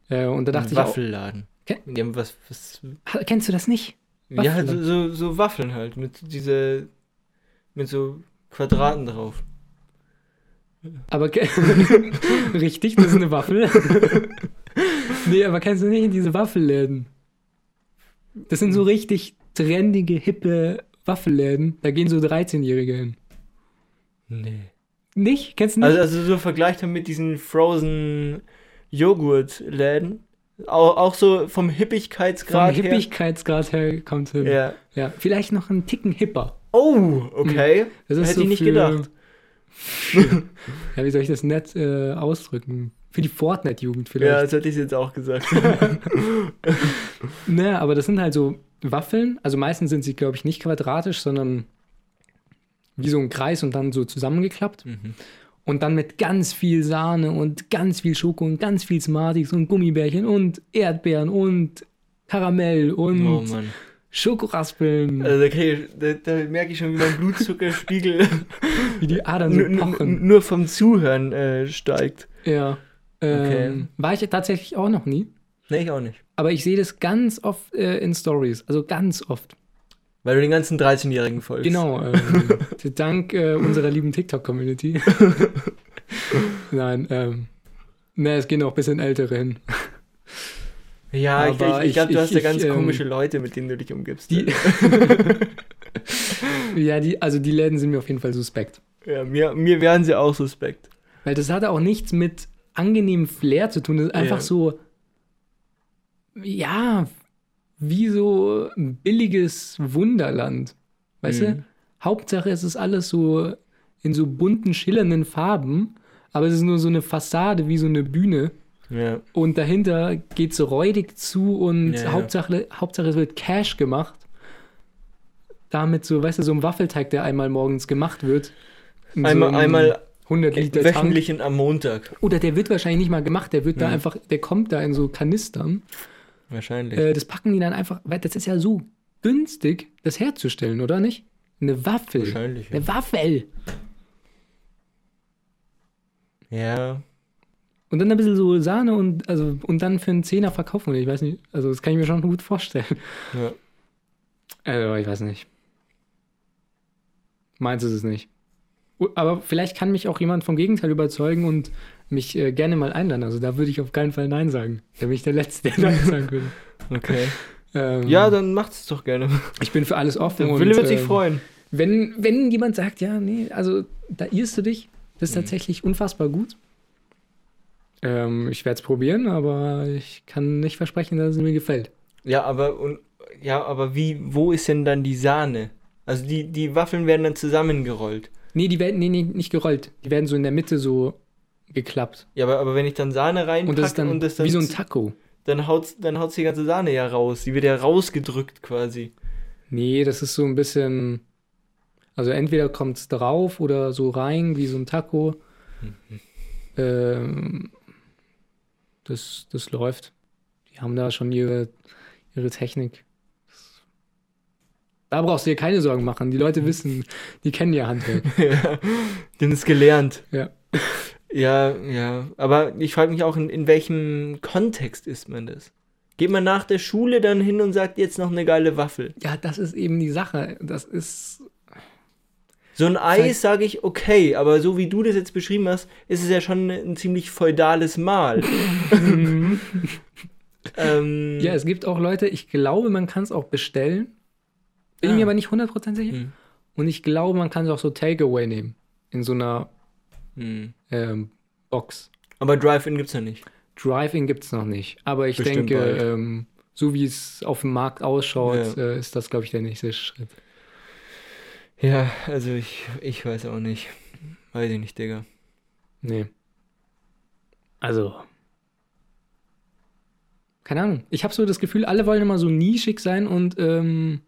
Äh, und da dachte Ein ich auch, Waffelladen. Die haben was, was kennst du das nicht? Ja, Waffeln. so, so, so Waffeln halt, mit diese, mit so Quadraten drauf. Aber richtig, das ist eine Waffel. nee, aber kennst du nicht diese Waffelläden? Das sind so richtig trendige, hippe Waffelläden. Da gehen so 13-Jährige hin. Nee. Nicht? Kennst du nicht? Also, also so vergleicht mit diesen Frozen Joghurt-Läden. Auch, auch so vom Vom Hippigkeitsgrad her. Hippigkeitsgrad her kommt hin. Ja. Ja, vielleicht noch einen Ticken hipper. Oh, okay. Das ist Hätte so ich nicht gedacht. Ja, wie soll ich das nett äh, ausdrücken? Für die Fortnite-Jugend Ja, vielleicht. das hätte ich jetzt auch gesagt. Naja, aber das sind halt so Waffeln. Also meistens sind sie, glaube ich, nicht quadratisch, sondern wie so ein Kreis und dann so zusammengeklappt. mhm. Und dann mit ganz viel Sahne und ganz viel Schoko und ganz viel Smarties und Gummibärchen und Erdbeeren und Karamell und Oh Mann. Schokoraspeln, Also da, da, da merke ich schon, wie mein Blutzuckerspiegel wie die Adern so pochen. nur vom Zuhören äh, steigt. Ja. Okay. Ähm, War ich tatsächlich auch noch nie. Nee, ich auch nicht. Aber ich sehe das ganz oft äh, in Stories. Also ganz oft. Weil du den ganzen 13-Jährigen folgst. Genau. Ähm, dank äh, unserer lieben TikTok-Community. Nein, ähm. Ne, es gehen auch ein bisschen ältere hin. Ja, ich, Aber ich, ich glaube, ich- du hast ja ich, ganz ähm, komische Leute, mit denen du dich umgibst. Die, ja, die, also die Läden sind mir auf jeden Fall suspekt. ja, mir, mir wären sie auch suspekt. Weil das hatte auch nichts mit angenehmem Flair zu tun. Das ist einfach Ja. so, ja, wie so ein billiges Wunderland. Weißt du? Mhm. Hauptsache, es ist alles so in so bunten, schillernden Farben, aber es ist nur so eine Fassade wie so eine Bühne. Ja. Und dahinter geht so räudig zu und Ja. Hauptsache, Hauptsache, es wird Cash gemacht. Damit so, weißt du, so ein Waffelteig, der einmal morgens gemacht wird. in Einmal, so einmal 100 Liter Tank. wöchentlich und am Montag. Oder der wird wahrscheinlich nicht mal gemacht, der wird da Ja. einfach, der kommt da in so Kanistern. Wahrscheinlich. Äh, das packen die dann einfach, weil das ist ja so günstig, das herzustellen, oder nicht? Eine Waffel. Wahrscheinlich. Ja. Eine Waffel. ja. Und dann ein bisschen so Sahne und, also, und dann für einen Zehner verkaufen. Ich weiß nicht, also das kann ich mir schon gut vorstellen. ja. Also, ich weiß nicht. Meins ist es nicht. Aber vielleicht kann mich auch jemand vom Gegenteil überzeugen und mich äh, gerne mal einladen. Also da würde ich auf keinen Fall Nein sagen. Da bin ich der Letzte, der Nein sagen würde. Okay. Ähm, Ja, dann macht es doch gerne. ich bin für alles offen. Der und, Wille wird sich ähm, freuen. Wenn, wenn jemand sagt, ja, nee, also da irrst du dich, das ist Mhm. tatsächlich unfassbar gut. Ähm, ich werde es probieren, aber ich kann nicht versprechen, dass es mir gefällt. Ja, aber und ja, aber wie, wo ist denn dann die Sahne? Also die, die Waffeln werden dann zusammengerollt. Nee, die werden nee, nee, nicht gerollt. Die werden so in der Mitte so geklappt. Ja, aber, aber wenn ich dann Sahne reinpacke Und das ist dann, das dann wie so ein Taco. dann haut's, dann haut's die ganze Sahne ja raus. Die wird ja rausgedrückt quasi. Nee, das ist so ein bisschen. Also entweder kommt es drauf oder so rein, wie so ein Taco. Ähm, das, das läuft. Die haben da schon ihre, ihre Technik. Da brauchst du dir keine Sorgen machen. Die Leute wissen, die kennen ihr Handwerk. ja, den ist gelernt. Ja. Ja, ja. Aber ich frage mich auch, in, in welchem Kontext ist man das? Geht man nach der Schule dann hin und sagt jetzt noch eine geile Waffel? Ja, das ist eben die Sache. Das ist. So ein Eis sage ich okay, aber so wie du das jetzt beschrieben hast, ist es ja schon ein ziemlich feudales Mahl. ähm, Ja, es gibt auch Leute, ich glaube, man kann es auch bestellen. Bin Ah. mir aber nicht 100% sicher. Hm. Und ich glaube, man kann es auch so Takeaway nehmen. In so einer Hm. ähm, Box. Aber Drive-In gibt's ja nicht. Drive-In gibt es noch nicht. Aber ich Bestimmt denke, ähm, so wie es auf dem Markt ausschaut, Ja. äh, ist das, glaube ich, der nächste Schritt. Ja, also ich, ich weiß auch nicht. Weiß ich nicht, Digga. Nee. Also. Keine Ahnung. Ich habe so das Gefühl, alle wollen immer so nischig sein und ähm,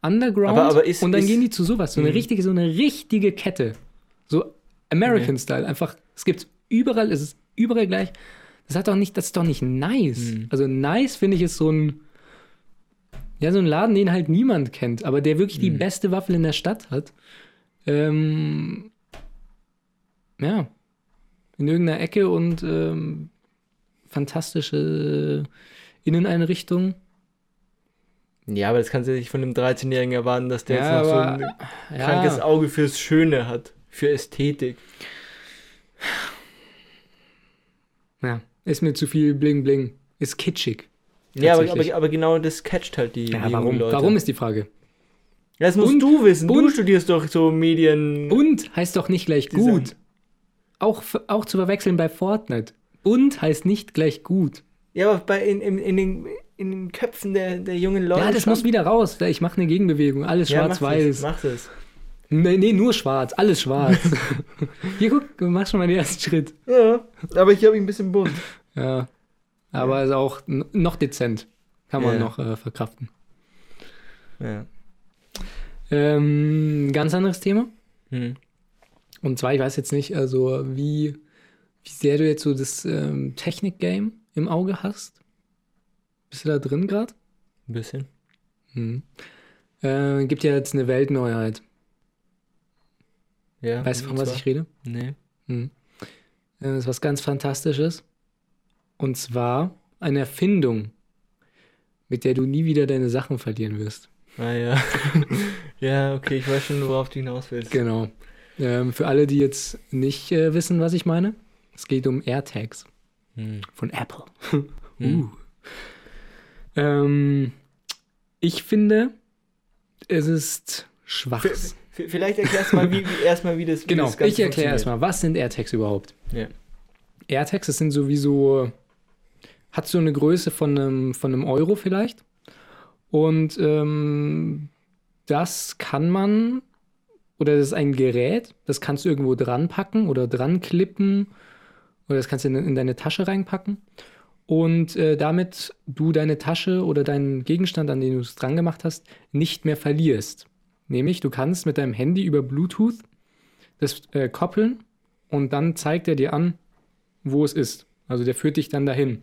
underground. Aber- aber ist- und dann ist- gehen die zu sowas. So eine Mhm. richtige, so eine richtige Kette. So American Style. Einfach, es gibt überall, es ist überall gleich. Das hat doch nicht, das ist doch nicht nice. Mhm. Also nice finde ich ist so ein, ja, so ein Laden, den halt niemand kennt, aber der wirklich die Mhm. beste Waffel in der Stadt hat. Ähm, ja, in irgendeiner Ecke und ähm, fantastische Inneneinrichtung. Ja, aber das kannst du nicht von einem 13-Jährigen erwarten, dass der Ja, jetzt noch aber- so ein krankes Ja, Auge fürs Schöne hat. Für Ästhetik. ja, ist mir zu viel Bling Bling. Ist kitschig. Ja, aber, aber, aber genau das catcht halt die, Ja, die warum? Leute. Warum ist die Frage? Ja, das musst Und- du wissen. Du und- studierst doch so Medien. Und heißt doch nicht gleich gut. Auch, auch zu verwechseln bei Fortnite. Und heißt nicht gleich gut. Ja, aber bei, in, in, in, den, in den Köpfen der, der jungen Leute. Ja, das muss wieder raus. Ich mache eine Gegenbewegung. Alles Ja, mach schwarz-weiß. Mach das. Nee, nee, nur schwarz. Alles schwarz. Hier, guck, du machst schon mal den ersten Schritt. Ja, aber ich habe ihn ein bisschen bunt. Ja. Aber ist auch noch dezent. Kann man Ja. noch äh, verkraften. Ja. Ähm, ganz anderes Thema. Hm. Und zwar, ich weiß jetzt nicht, also wie, wie sehr du jetzt so das ähm, Technik-Game im Auge hast. Bist du da drin gerade? Ein bisschen. Mhm. Äh, gibt ja jetzt eine Weltneuheit. Ja. Weißt du, von was ich rede? Nee. Mhm. Äh, Das ist was ganz Fantastisches. Und zwar eine Erfindung, mit der du nie wieder deine Sachen verlieren wirst. Ah ja. ja, okay, ich weiß schon, worauf du hinaus willst. Genau. Ähm, für alle, die jetzt nicht äh, wissen, was ich meine, es geht um AirTags Hm. von Apple. Hm. Uh. Ähm, ich finde, es ist schwach. V- Vielleicht erklärst du mal, wie, wie, erstmal, wie das wie Genau, das Ganze ich erkläre erstmal, was sind AirTags überhaupt? Ja. AirTags, das sind sowieso, hat so eine Größe von einem, von einem Euro vielleicht. Und ähm, das kann man, oder das ist ein Gerät, das kannst du irgendwo dran packen oder dran klippen oder das kannst du in, in deine Tasche reinpacken. Und äh, damit du deine Tasche oder deinen Gegenstand, an den du es dran gemacht hast, nicht mehr verlierst. Nämlich, du kannst mit deinem Handy über Bluetooth das äh, koppeln und dann zeigt er dir an, wo es ist. Also der führt dich dann dahin.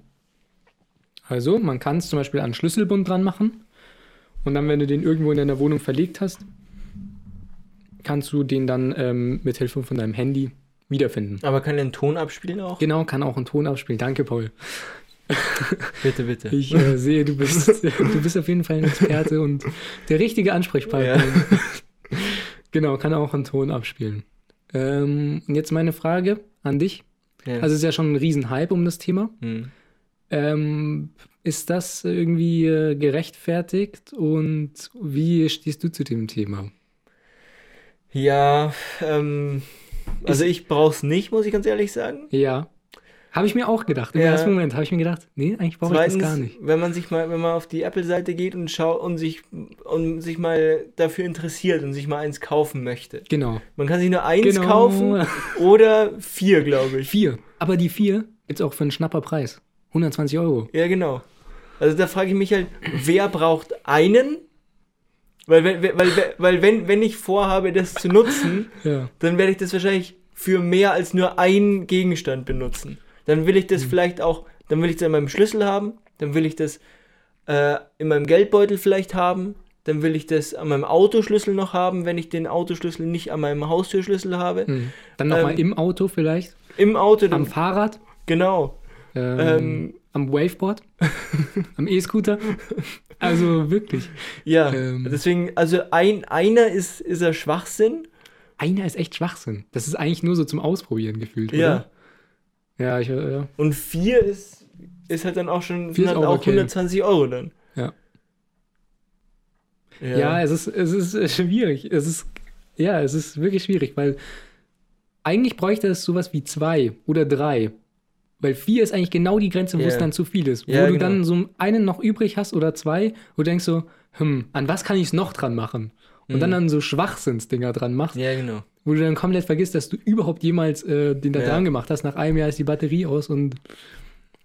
Also man kann es zum Beispiel an Schlüsselbund dran machen und dann, wenn du den irgendwo in deiner Wohnung verlegt hast, kannst du den dann ähm, mit Hilfe von deinem Handy wiederfinden. Aber kann der einen Ton abspielen auch? Genau, kann auch einen Ton abspielen. Danke, Paul. Bitte, bitte. Ich äh, sehe, du bist, du bist auf jeden Fall ein Experte und der richtige Ansprechpartner. Ja. Genau, kann auch einen Ton abspielen. Ähm, und jetzt meine Frage an dich. Ja. Also es ist ja schon ein Riesenhype um das Thema. hm. Ähm, ist das irgendwie äh, gerechtfertigt und wie stehst du zu dem Thema? Ja, ähm, also ich brauch's nicht, muss ich ganz ehrlich sagen. Ja. Habe ich mir auch gedacht. Im Ja. ersten Moment habe ich mir gedacht, nee, eigentlich brauche ich das gar nicht. wenn man sich mal, wenn man auf die Apple-Seite geht und schaut und sich und sich mal dafür interessiert und sich mal eins kaufen möchte. Genau. Man kann sich nur eins Genau. kaufen oder vier, glaube ich. Vier. Aber die vier gibt's auch für einen Schnapperpreis. 120 Euro. Ja, genau. Also da frage ich mich halt, wer braucht einen? Weil, wenn- weil, weil, weil wenn, wenn ich vorhabe, das zu nutzen, Ja. dann werde ich das wahrscheinlich für mehr als nur einen Gegenstand benutzen. Dann will ich das Mhm. vielleicht auch, dann will ich das in meinem Schlüssel haben, dann will ich das äh, in meinem Geldbeutel vielleicht haben, dann will ich das an meinem Autoschlüssel noch haben, wenn ich den Autoschlüssel nicht an meinem Haustürschlüssel habe. Hm. Dann nochmal Ähm, im Auto vielleicht. Im Auto, Am Fahrrad. genau. Ähm, Ähm, am Waveboard. am E-Scooter. Also wirklich. Ja, ähm, deswegen, also ein, einer ist, ist er Schwachsinn. Einer ist echt Schwachsinn. Das ist eigentlich nur so zum Ausprobieren gefühlt, Ja. oder? Ja, ich, ja. Und vier ist, ist halt dann auch schon Vier auch okay. 120 Euro dann. Ja. Ja. Ja, es ist, es ist äh, schwierig. Es ist, ja, es ist wirklich schwierig, weil eigentlich bräuchte es sowas wie zwei oder drei. Weil vier ist eigentlich genau die Grenze, wo Ja. es dann zu viel ist. Wo Ja, du genau. dann so einen noch übrig hast oder zwei, wo du denkst so, hm, an was kann ich es noch dran machen? Und dann Mhm. dann so Schwachsinnsdinger dran machst, ja, genau. wo du dann komplett vergisst, dass du überhaupt jemals äh, den da dran gemacht hast. Nach einem Jahr ist die Batterie aus und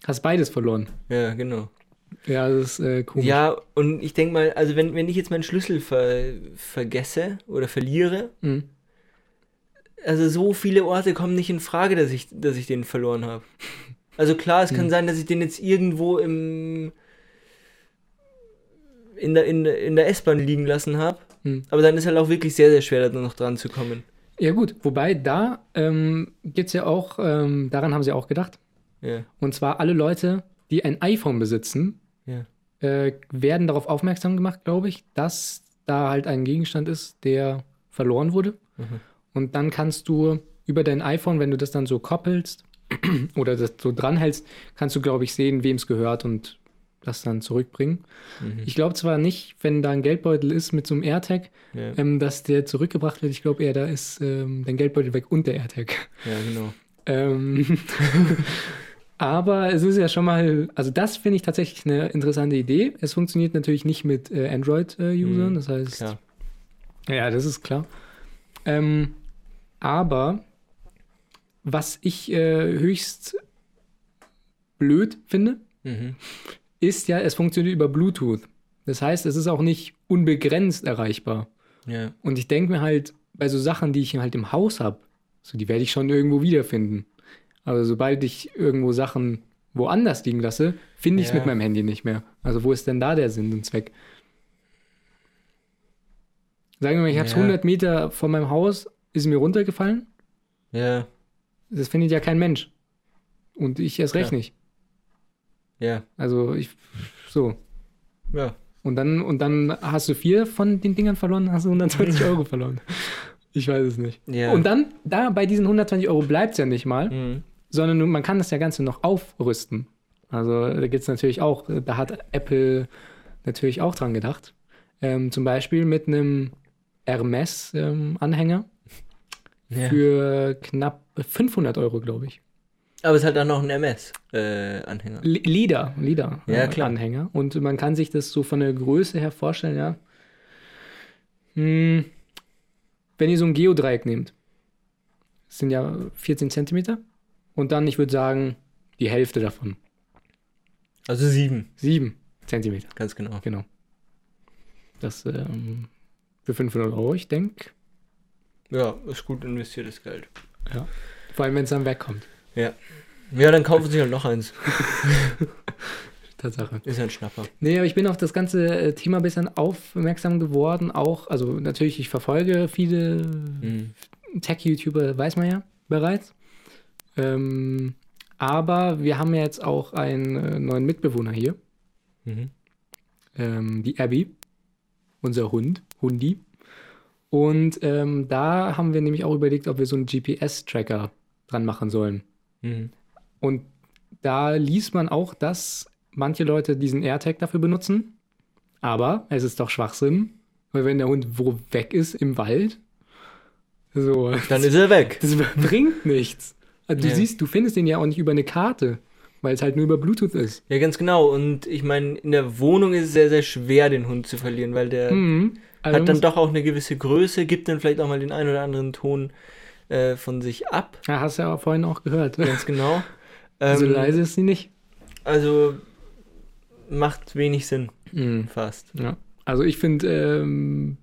hast beides verloren. Ja, genau. Ja, das ist äh, komisch. Ja, und ich denke mal, also wenn, wenn ich jetzt meinen Schlüssel ver, vergesse oder verliere, Mhm. Also so viele Orte kommen nicht in Frage, dass ich, dass ich den verloren habe. Also klar, es kann Mhm. sein, dass ich den jetzt irgendwo im in der, in, in der S-Bahn liegen lassen habe. Mhm. Aber dann ist halt auch wirklich sehr, sehr schwer, da noch dran zu kommen. Ja, gut. Wobei, da ähm, gibt es ja auch, ähm, daran haben sie auch gedacht. Ja, Und zwar alle Leute, die ein iPhone besitzen, ja. äh, werden darauf aufmerksam gemacht, glaube ich, dass da halt ein Gegenstand ist, der verloren wurde. Mhm. Und dann kannst du über dein iPhone, wenn du das dann so koppelst oder das so dranhältst, kannst du, glaube ich, sehen, wem es gehört und das dann zurückbringen. Mhm. Ich glaube zwar nicht, wenn da ein Geldbeutel ist mit so einem AirTag, Ja, ähm, dass der zurückgebracht wird. Ich glaube eher, da ist ähm, dein Geldbeutel weg und der AirTag. ja, genau. Ähm, aber es ist ja schon mal, also das finde ich tatsächlich eine interessante Idee. Es funktioniert natürlich nicht mit äh, Android-Usern, Mhm, das heißt, Klar. ja, das ist klar. Ähm, aber was ich äh, höchst blöd finde, Mhm. ist ja, es funktioniert über Bluetooth. Das heißt, es ist auch nicht unbegrenzt erreichbar. Ja, Und ich denke mir halt, bei so Sachen, die ich halt im Haus habe, so die werde ich schon irgendwo wiederfinden. Aber sobald ich irgendwo Sachen woanders liegen lasse, finde ich es Ja. mit meinem Handy nicht mehr. Also wo ist denn da der Sinn und Zweck? Sagen wir mal, ich habe es Ja. 100 Meter von meinem Haus, ist mir runtergefallen. ja, Das findet ja kein Mensch. Und ich erst recht Klar. nicht. ja, Also ich, so. ja. Und dann, und dann hast du vier von den Dingern verloren, hast du 120 Euro verloren. Ich weiß es nicht. Ja. Und dann, da bei diesen 120 Euro bleibt es ja nicht mal, Mhm. sondern man kann das ja Ganze noch aufrüsten. Also da gibt es natürlich auch, da hat Apple natürlich auch dran gedacht. Ähm, zum Beispiel mit einem Hermes-Anhänger Ja. für knapp 500 Euro, glaube ich. Aber es hat dann noch einen MS-Anhänger. L- Leder, Leder Ja, äh, klar. Anhänger. Und man kann sich das so von der Größe her vorstellen, ja. Hm, wenn ihr so ein Geodreieck nehmt, sind ja 14 Zentimeter. Und dann, ich würde sagen, die Hälfte davon. also sieben, 7 Zentimeter, ganz genau. genau. Das ähm, für 500 Euro, ich denke. Ja, ist gut investiertes Geld. Ja. Vor allem, wenn es dann wegkommt. Ja. Ja, dann kaufen sie halt noch eins. Tatsache. Ist ja ein Schnapper. Nee, aber ich bin auf das ganze äh, Thema ein bisschen aufmerksam geworden. Auch, also natürlich, ich verfolge viele Mhm. Tech-YouTuber, weiß man ja bereits. Ähm, aber wir haben ja jetzt auch einen äh, neuen Mitbewohner hier, Mhm. ähm, die Abby, unser Hund, Hundi. Und ähm, da haben wir nämlich auch überlegt, ob wir so einen GPS-Tracker dran machen sollen. Mhm. Und da liest man auch, dass manche Leute diesen AirTag dafür benutzen. Aber es ist doch Schwachsinn, weil wenn der Hund wo weg ist im Wald, so, Dann ist er weg. das bringt nichts. Also du Ja. siehst, du findest den ja auch nicht über eine Karte, weil es halt nur über Bluetooth ist. Ja, ganz genau. Und ich meine, in der Wohnung ist es sehr, sehr schwer, den Hund zu verlieren, weil der Mhm. Also hat dann doch auch eine gewisse Größe, gibt dann vielleicht auch mal den einen oder anderen Ton äh, von sich ab. Ja, hast du ja vorhin auch gehört. Ganz genau. so Ähm, leise ist sie nicht. Also macht wenig Sinn, Mhm. fast. Ja. Also ich finde, ähm,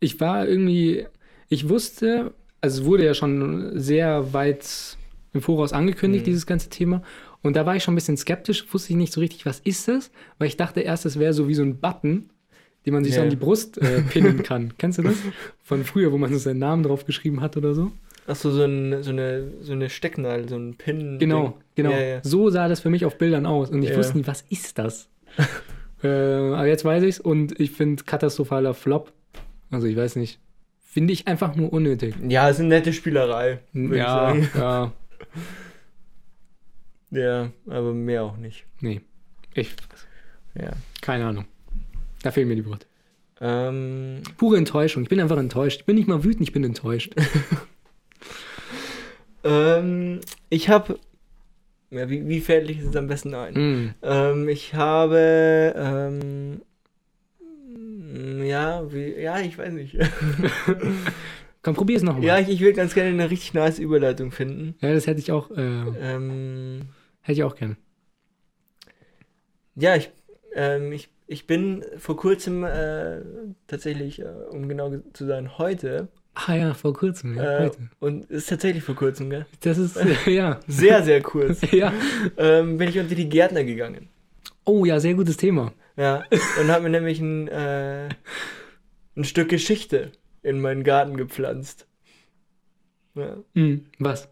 ich war irgendwie, ich wusste, also es wurde ja schon sehr weit im Voraus angekündigt, Mhm. dieses ganze Thema. Und da war ich schon ein bisschen skeptisch, wusste ich nicht so richtig, was ist das? Weil ich dachte erst, es wäre so wie so ein Button, den man sich so Ja. an die Brust äh, pinnen kann. Kennst du das? Von früher, wo man so seinen Namen drauf geschrieben hat oder so? Achso, so, ein, so, eine, so eine Stecknadel, so ein Pin. Genau, genau. Ja, ja. So sah das für mich auf Bildern aus. Und ich Ja. wusste nicht, was ist das? äh, aber jetzt weiß ich's und ich finde katastrophaler Flop. Also ich weiß nicht. Finde ich einfach nur unnötig. Ja, ist eine nette Spielerei, ja, ja, Ja, aber mehr auch nicht. nee. Ich, Ja. keine Ahnung. Da fehlen mir die Worte. Ähm, Pure Enttäuschung. Ich bin einfach enttäuscht. Ich bin nicht mal wütend, ich bin enttäuscht. ähm, ich habe. Ja, wie, wie fällt ich es am besten ein? Mm. Ähm, ich habe. Ähm, ja, wie, ja, ich weiß nicht. Komm, probier es nochmal. ja, ich, ich will ganz gerne eine richtig nice Überleitung finden. ja, das hätte ich auch, äh, Ähm, hätte ich auch gerne. ja, ich, ähm, ich, ich bin vor kurzem äh, tatsächlich, äh, um genau ge- zu sein, heute. Ah ja, vor kurzem, ja, Äh, heute. und ist tatsächlich vor kurzem, gell? Das ist, ja. Sehr, sehr kurz. ja. ähm, bin ich unter die Gärtner gegangen. Oh ja, sehr gutes Thema. Ja, und habe mir nämlich ein, äh, ein Stück Geschichte in meinen Garten gepflanzt. Ja, Mm. Was?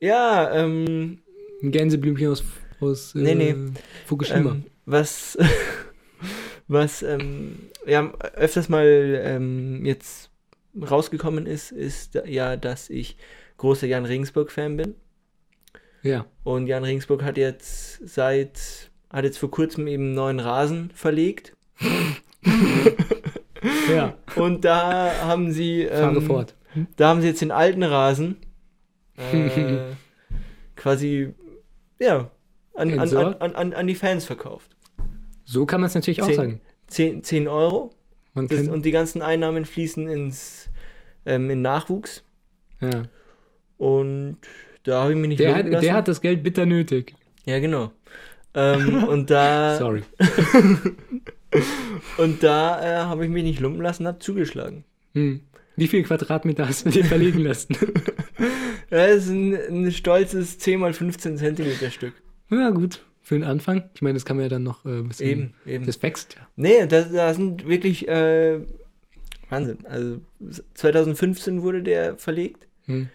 ja ähm, Ein Gänseblümchen aus, aus äh, Nee, nee. Fukushima. ähm, was, was ähm, ja, öfters mal ähm, jetzt rausgekommen ist, ist ja, dass ich großer Jan Regensburg-Fan bin. ja. Und Jan Regensburg hat jetzt seit, hat jetzt vor kurzem eben neuen Rasen verlegt. Ja. Und da haben sie. Ähm, fort. Da haben sie jetzt den alten Rasen äh, quasi, ja, an, an, an, an, an die Fans verkauft. So kann man es natürlich auch Zehn. sagen. 10, 10 Euro das, und die ganzen Einnahmen fließen ins ähm, in Nachwuchs. ja. Und da habe ich mich nicht der, hat, lassen. der hat das Geld bitter nötig. ja, genau. ähm, und da, Sorry. und da äh, habe ich mich nicht lumpen lassen, habe zugeschlagen. Hm. Wie viel Quadratmeter hast du dir verlegen lassen? Ja, das ist ein, ein stolzes 10 mal 15 Zentimeter Stück. ja, gut. Für den Anfang. Ich meine, das kann man ja dann noch äh, ein bisschen. Eben, eben. Das wächst ja. Nee, da, da sind wirklich äh, Wahnsinn. Also 2015 wurde der verlegt. Hm.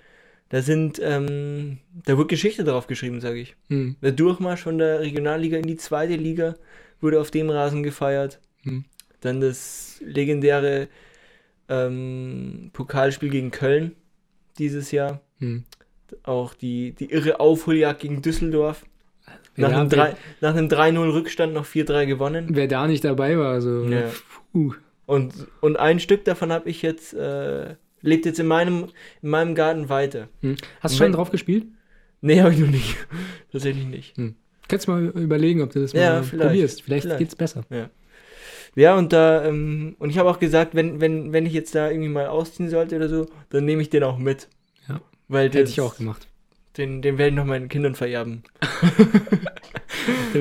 Da sind, ähm, da wurde Geschichte drauf geschrieben, sage ich. Hm. Der Durchmarsch von der Regionalliga in die zweite Liga wurde auf dem Rasen gefeiert. Hm. Dann das legendäre ähm, Pokalspiel gegen Köln dieses Jahr. Hm. Auch die, die irre Aufholjagd gegen Düsseldorf. Wer, Nach einem, da, drei- nach einem 3-0 noch 4-3 gewonnen. wer, da nicht dabei war, also. Ja. Und, und ein Stück davon habe ich jetzt, äh, lebt jetzt in meinem, in meinem Garten weiter. Hm. Hast du schon wenn- drauf gespielt? Nee, habe ich noch nicht. Tatsächlich nicht. Kannst du mal überlegen, ob du das Ja, mal vielleicht. probierst. Vielleicht, Vielleicht. geht's besser. Ja, und da, ähm, und ich habe auch gesagt, wenn, wenn, wenn ich jetzt da irgendwie mal ausziehen sollte oder so, dann nehme ich den auch mit. Ja. Weil Hätte das, ich auch gemacht. Den, den werde ich noch meinen Kindern vererben.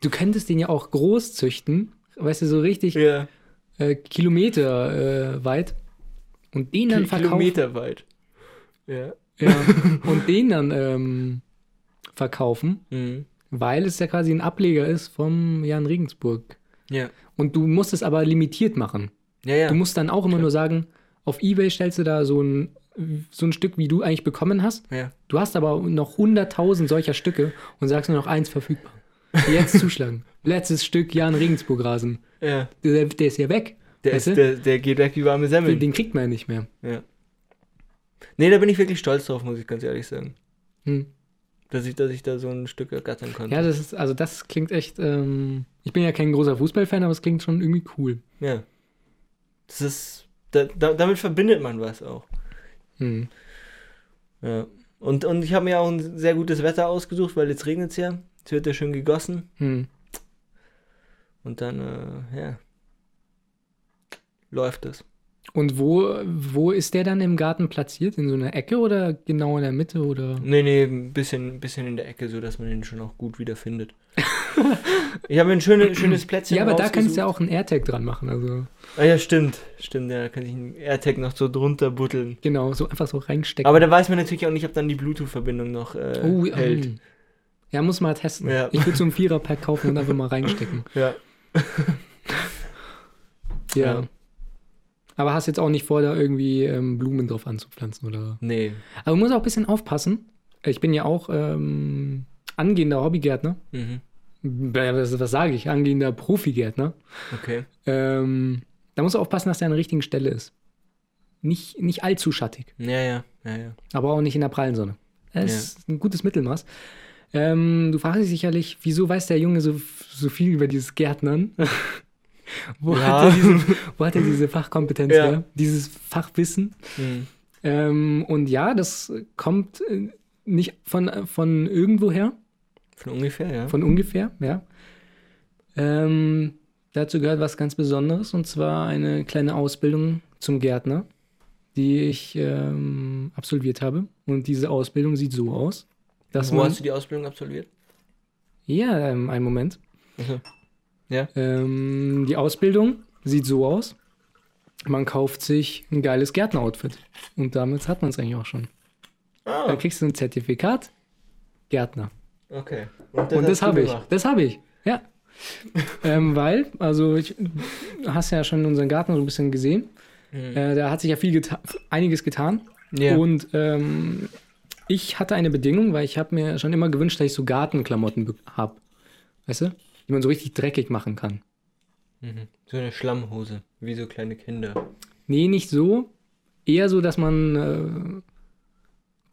Du könntest den ja auch groß züchten, weißt du, so richtig Ja, äh, Kilometer äh, weit und den dann verkaufen. Kilometer weit. Ja. Ja, und den dann ähm, verkaufen, Mhm. weil es ja quasi ein Ableger ist vom Jan Regensburg. Ja. Und du musst es aber limitiert machen. Ja, ja. Du musst dann auch immer nur sagen, auf Ebay stellst du da so ein, so ein Stück, wie du eigentlich bekommen hast. ja. Du hast aber noch 100.000 solcher Stücke und sagst nur noch eins verfügbar. Jetzt zuschlagen. Letztes Stück Jan Regensburg Rasen. Ja. Der, der ist ja weg. Der, ist, der, der geht weg wie warme Den, Semmeln. den kriegt man ja nicht mehr. Ja. Nee, da bin ich wirklich stolz drauf, muss ich ganz ehrlich sagen. Hm. Dass ich, dass ich da so ein Stück ergattern konnte. Ja, das ist, also das klingt echt, ähm, ich bin ja kein großer Fußballfan, aber es klingt schon irgendwie cool. Ja. Das ist. Da, da, damit verbindet man was auch. Hm. Ja. Und, und ich habe mir auch ein sehr gutes Wetter ausgesucht, weil jetzt regnet es ja. Es wird ja schön gegossen. Hm. Und dann, äh, ja. Läuft es. Und wo, wo ist der dann im Garten platziert? In so einer Ecke oder genau in der Mitte oder? Nee, nee, ein bisschen, ein bisschen in der Ecke, so dass man den schon auch gut wiederfindet. ich habe ein schönes, schönes Plätzchen Ja, aber da kannst du ja auch einen AirTag dran machen. Also Ah ja, stimmt. Stimmt, ja, da kann ich einen AirTag noch so drunter butteln. genau, so einfach so reinstecken. Aber da weiß man natürlich auch nicht, ob dann die Bluetooth-Verbindung noch äh, oh, hält. ähm, ja, muss mal testen. Ja. Ich würde so einen Vierer-Pack kaufen und einfach mal reinstecken. Ja. Ja. Ja. Aber hast jetzt auch nicht vor, da irgendwie ähm, Blumen drauf anzupflanzen, oder? Nee. Aber man muss auch ein bisschen aufpassen. Ich bin ja auch ähm, angehender Hobbygärtner. Mhm. Was, was sage ich? Angehender Profigärtner. Okay. Ähm, da muss du aufpassen, dass der an der richtigen Stelle ist. Nicht, nicht allzu schattig, Ja, ja, ja, ja. aber auch nicht in der prallen Sonne. Das ist ein gutes Mittelmaß. Ähm, du fragst dich sicherlich, wieso weiß der Junge so, so viel über dieses Gärtnern? wo, Ja. hat er diese, wo hat er diese Fachkompetenz Ja. her? Dieses Fachwissen? Mhm. Ähm, und ja, das kommt äh, nicht von, von irgendwoher, Von ungefähr, ja. von ungefähr, ja. Ähm, dazu gehört was ganz Besonderes und zwar eine kleine Ausbildung zum Gärtner, die ich ähm, absolviert habe. Und diese Ausbildung sieht so aus, dass Wo man. hast du die Ausbildung absolviert? Ja, ähm, einen Moment. Also, ja. Ähm, die Ausbildung sieht so aus. Man kauft sich ein geiles Gärtner-Outfit. Und damit hat man es eigentlich auch schon. Ah, Dann kriegst du ein Zertifikat Gärtner. Okay. Und das hast du habe ich. Das habe ich. Ja. ähm, weil, also ich hast ja schon unseren Garten so ein bisschen gesehen. Mhm. Äh, da hat sich ja viel geta einiges getan. Ja. Und ähm, ich hatte eine Bedingung, weil ich habe mir schon immer gewünscht, dass ich so Gartenklamotten habe. Weißt du? Die man so richtig dreckig machen kann. Mhm. So eine Schlammhose, wie so kleine Kinder. Nee, nicht so. Eher so, dass man äh,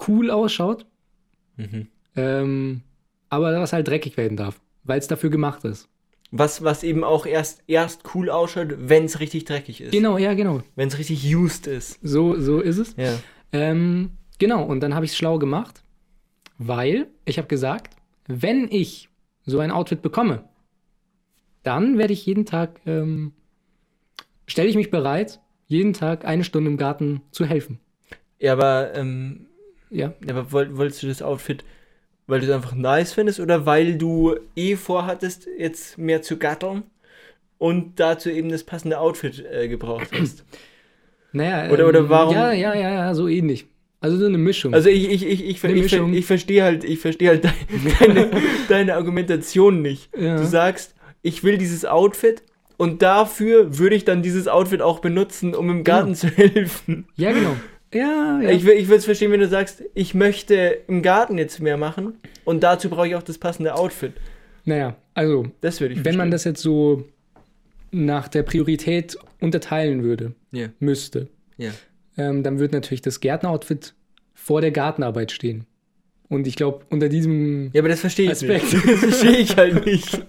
cool ausschaut, Mhm. ähm, aber was halt dreckig werden darf, weil es dafür gemacht ist. Was, was eben auch erst, erst cool ausschaut, wenn es richtig dreckig ist. Genau, ja, genau. Wenn es richtig used ist. So, so ist es. Ja. Ähm, genau, und dann habe ich es schlau gemacht, weil ich habe gesagt, wenn ich so ein Outfit bekomme, dann werde ich jeden Tag, ähm, stelle ich mich bereit, jeden Tag eine Stunde im Garten zu helfen. Ja, aber, ähm, Ja, ja, aber woll, wolltest du das Outfit, weil du es einfach nice findest oder weil du eh vorhattest, jetzt mehr zu gatteln und dazu eben das passende Outfit äh, gebraucht hast? naja. Oder- oder warum- Ja, ja, ja, ja, so ähnlich. Also so eine Mischung. Also ich, ich, ich, ich, ich, Mischung. ich verstehe halt, ich verstehe halt deine, deine, Argumentation nicht. Ja. Du sagst, ich will dieses Outfit und dafür würde ich dann dieses Outfit auch benutzen, um im Garten zu helfen. ja, genau. Ja, ja. Ich, will- ich würde es verstehen, wenn du sagst, ich möchte im Garten jetzt mehr machen und dazu brauche ich auch das passende Outfit. naja, also, Das würde ich wenn man verstehen. das jetzt so nach der Priorität unterteilen würde, Ja, müsste, ja. ähm, dann wird natürlich das Gärtneroutfit vor der Gartenarbeit stehen. Und ich glaube, unter diesem. Ja, aber das verstehe ich Aspekt. nicht. Das verstehe ich halt nicht.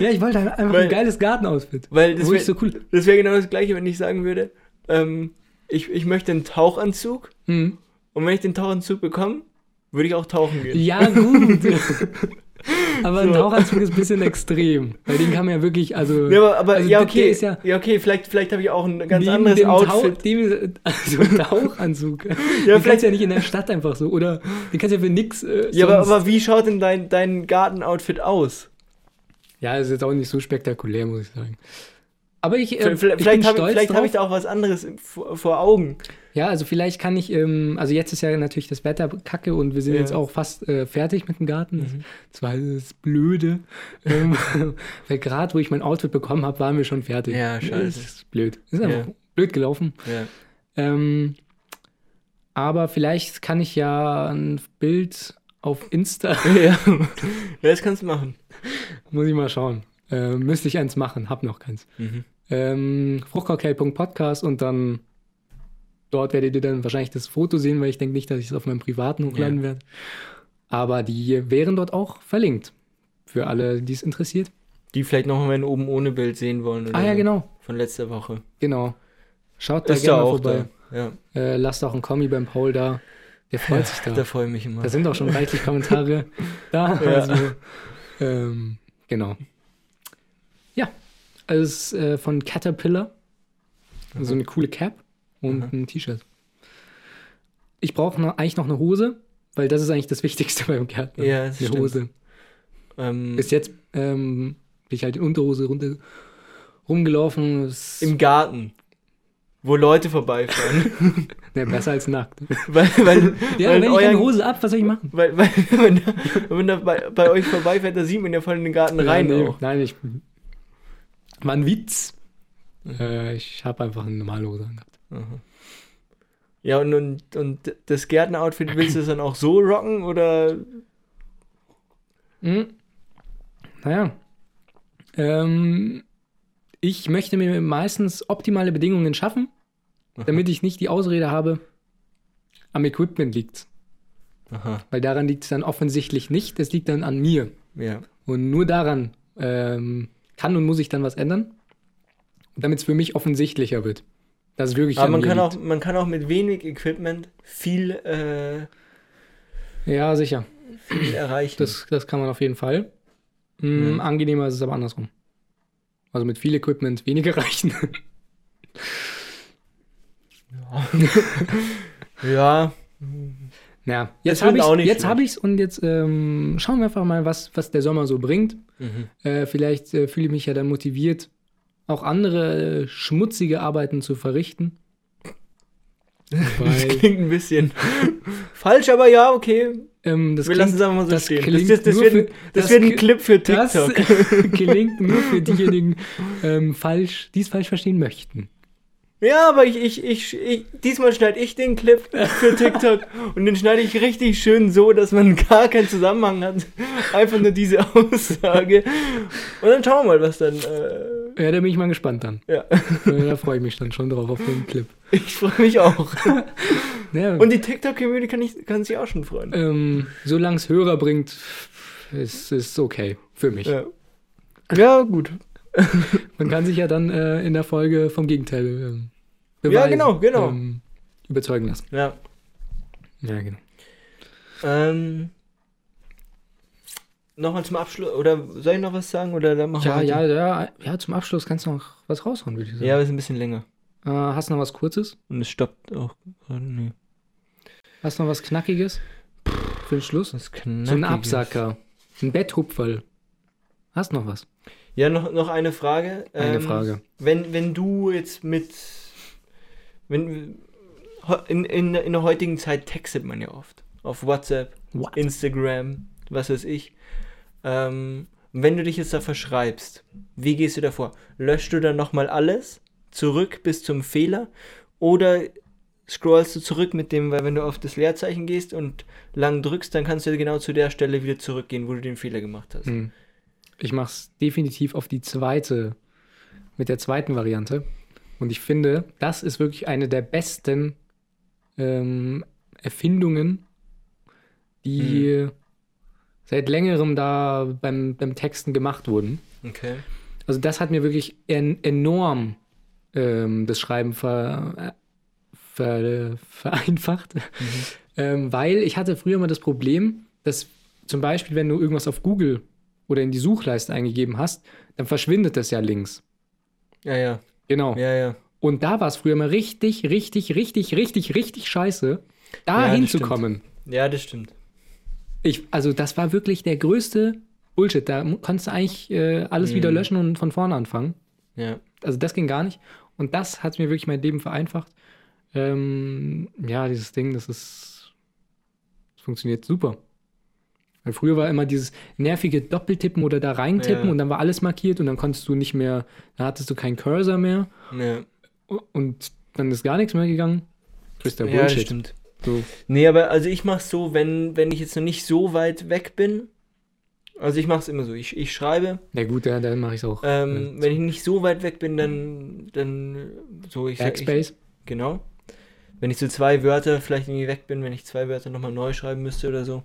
Ja, ich wollte halt einfach Weil- ein geiles Gartenoutfit. Weil das wäre so cool. wär genau das gleiche, wenn ich sagen würde, ähm, ich, ich möchte einen Tauchanzug Hm. und wenn ich den Tauchanzug bekomme, würde ich auch tauchen gehen. Ja, gut. Aber ein So. Tauchanzug ist ein bisschen extrem. Weil den kann man ja wirklich, also. Ja, aber, aber also ja, okay, ja. ja, okay, vielleicht, vielleicht habe ich auch ein ganz anderes dem Tau, Outfit. dem, also ein Tauchanzug. Ja, den vielleicht- kannst ja nicht in der Stadt einfach so. Oder den kannst du ja für nix. Äh, Ja, aber, aber wie schaut denn dein, dein Gartenoutfit aus? Ja, ist jetzt auch nicht so spektakulär, muss ich sagen. Aber ich, äh, Vielleicht, ich vielleicht bin habe stolz vielleicht hab ich da auch was anderes vor, vor Augen. Ja, also vielleicht kann ich, ähm, also jetzt ist ja natürlich das Wetter kacke und wir sind Ja. jetzt auch fast äh, fertig mit dem Garten. Mhm. Das war das Blöde. ähm, weil gerade, wo ich mein Outfit bekommen habe, waren wir schon fertig. Ja, scheiße. Das ist blöd. Das ist einfach Ja. blöd gelaufen. Ja. Ähm, aber vielleicht kann ich ja ein Bild auf Insta, ja. ja, das kannst du machen. muss ich mal schauen. Äh, müsste ich eins machen, hab noch keins. Mhm. ähm, fruchtcocktail.podcast und dann dort werdet ihr dann wahrscheinlich das Foto sehen, weil ich denke nicht, dass ich es auf meinem privaten hochladen Ja. werde. Aber die wären dort auch verlinkt. Für alle, die es interessiert. Die vielleicht noch mal ein oben ohne Bild sehen wollen. Ah ja, genau. Von letzter Woche. Genau. Schaut da Ist gerne auch vorbei. da. Ja, Äh, lasst auch einen Kommi beim Paul da. Der freut sich da. da freue ich mich immer. Da sind auch schon reichlich Kommentare da. Ja. Also, ähm, genau. Ja, also es ist äh, von Caterpillar. So eine coole Cap und ein T-Shirt. Ich brauche noch, eigentlich noch eine Hose, weil das ist eigentlich das Wichtigste beim Gärtner. Ja, das eine stimmt. Hose. ähm, Bis jetzt ähm, bin ich halt in Unterhose runter rumgelaufen. Im Garten. Wo Leute vorbeifahren. ne, besser als nackt. weil, weil, Ja, weil, wenn ich keine Hose ab, was soll ich machen? weil, weil wenn, er- wenn er bei, bei euch vorbeifährt, da sieht man ja voll in den Garten rein ja, auch. Nein, ich. War ein Witz. Äh, ich habe einfach eine normale Hose angehabt. Aha. Ja, und, und, und das Gärtner-Outfit willst du es dann auch so rocken oder? Mhm. Naja. Ähm, ich möchte mir meistens optimale Bedingungen schaffen, damit ich nicht die Ausrede habe, am Equipment liegt. Aha, Weil daran liegt es dann offensichtlich nicht, es liegt dann an mir. ja. Und nur daran ähm, kann und muss ich dann was ändern, damit es für mich offensichtlicher wird. Dass es wirklich Aber an man kann, liegt. auch, man kann auch mit wenig Equipment viel, äh, Ja, sicher. viel erreichen. Das, das kann man auf jeden Fall. Ja. Angenehmer ist es aber andersrum. Also mit viel Equipment weniger reichen. ja, ja, jetzt wird habe ich nicht jetzt habe ich's und jetzt ähm, schauen wir einfach mal, was, was der Sommer so bringt. mhm. Äh, vielleicht äh, fühle ich mich ja dann motiviert, auch andere äh, schmutzige Arbeiten zu verrichten. das klingt ein bisschen falsch, aber ja, okay. ähm, das Wir klingt, lassen es einfach mal so das stehen. klingt das, das, das, wird, für- ein- das, das wird ein Clip für das TikTok. gelingt nur für diejenigen, ähm, falsch, die es falsch verstehen möchten. Ja, aber ich, ich, ich, ich diesmal schneide ich den Clip für TikTok und den schneide ich richtig schön so, dass man gar keinen Zusammenhang hat. Einfach nur diese Aussage. Und dann schauen wir mal, was dann. Äh, Ja, da bin ich mal gespannt dann. ja, Da freue ich mich dann schon drauf auf den Clip. ich freue mich auch. Ja, Und die TikTok-Community kann, ich- kann sich auch schon freuen. ähm, solange es Hörer bringt, ist es okay für mich. Ja, ja gut. Man kann sich ja dann äh, in der Folge vom Gegenteil ähm, Ja, genau, genau. Ähm, überzeugen lassen. Ja. Ja, genau. Ähm, Nochmal zum Abschluss, oder soll ich noch was sagen? Oder dann machen Ja, ja, ja, ja, zum Abschluss kannst du noch was raushauen, würde ich sagen. Ja, aber ist ein bisschen länger. Äh, hast du noch was Kurzes? Und es stoppt auch gerade. Nee. Hast du noch was Knackiges? Für den Schluss? Das ist So ein Knackiges. Absacker. Ein Betthupferl. Hast noch was? Ja, noch, noch eine Frage. Eine Ähm, Frage. Wenn, wenn du jetzt mit. Wenn, in, in, in der heutigen Zeit textet man ja oft. Auf WhatsApp, What? Instagram, was weiß ich. Ähm, wenn du dich jetzt da verschreibst, wie gehst du davor? Löschst du dann nochmal alles zurück bis zum Fehler? Oder scrollst du zurück mit dem, weil wenn du auf das Leerzeichen gehst und lang drückst, dann kannst du genau zu der Stelle wieder zurückgehen, wo du den Fehler gemacht hast. Hm. Ich mach's definitiv auf die zweite, mit der zweiten Variante. Und ich finde, das ist wirklich eine der besten ähm, Erfindungen, die seit längerem da beim, beim Texten gemacht wurden. Okay. Also das hat mir wirklich en enorm ähm, das Schreiben ver ver vereinfacht, ähm, weil ich hatte früher immer das Problem, dass zum Beispiel, wenn du irgendwas auf Google oder in die Suchleiste eingegeben hast, dann verschwindet das ja links. Ja, ja. Genau. Ja, ja. Und da war es früher immer richtig, richtig, richtig, richtig, richtig scheiße, da Ja, hinzukommen. Ja, das stimmt. Ich, also das war wirklich der größte Bullshit. Da konntest du eigentlich äh, alles wieder Mhm. löschen und von vorne anfangen. Ja. Also das ging gar nicht. Und das hat mir wirklich mein Leben vereinfacht. Ähm, ja, dieses Ding, das ist, das funktioniert super. Weil früher war immer dieses nervige Doppeltippen oder da reintippen Ja. und dann war alles markiert und dann konntest du nicht mehr, da hattest du keinen Cursor mehr Ja, und dann ist gar nichts mehr gegangen. Größter ja das Bullshit. stimmt. so. Nee, aber also ich mach's so, wenn, wenn ich jetzt noch nicht so weit weg bin, Also ich mache es immer so. Ich, ich schreibe. Ja gut, ja, dann mache ich es auch. Ähm, Ja. Wenn ich nicht so weit weg bin, dann, dann so ich, ich Backspace. Genau. Wenn ich so zwei Wörter vielleicht irgendwie weg bin, wenn ich zwei Wörter nochmal neu schreiben müsste oder so.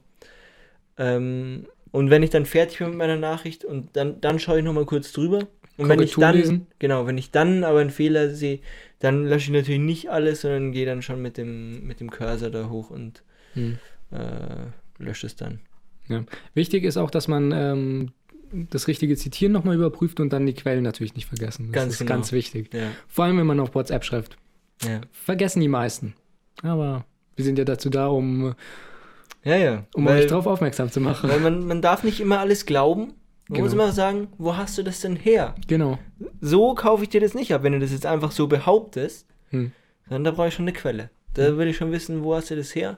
Ähm, und wenn ich dann fertig bin mit meiner Nachricht und dann, dann schaue ich nochmal kurz drüber. Und wenn ich dann, lesen. genau, wenn ich dann aber einen Fehler sehe, dann lösche ich natürlich nicht alles, sondern gehe dann schon mit dem, mit dem Cursor da hoch und Hm. äh, lösche es dann. Wichtig ist auch, dass man ähm, das richtige Zitieren nochmal überprüft und dann die Quellen natürlich nicht vergessen. Das Ganz ist genau. ganz wichtig. Ja, Vor allem, wenn man auf WhatsApp schreibt. ja. Vergessen die meisten. Aber wir sind ja dazu da, um, Ja, ja. um weil, euch darauf aufmerksam zu machen. weil man, man darf nicht immer alles glauben. Man muss Genau. immer sagen, wo hast du das denn her? Genau. So kaufe ich dir das nicht ab. Wenn du das jetzt einfach so behauptest, Hm. dann da brauche ich schon eine Quelle. Da will ich schon wissen, wo hast du das her?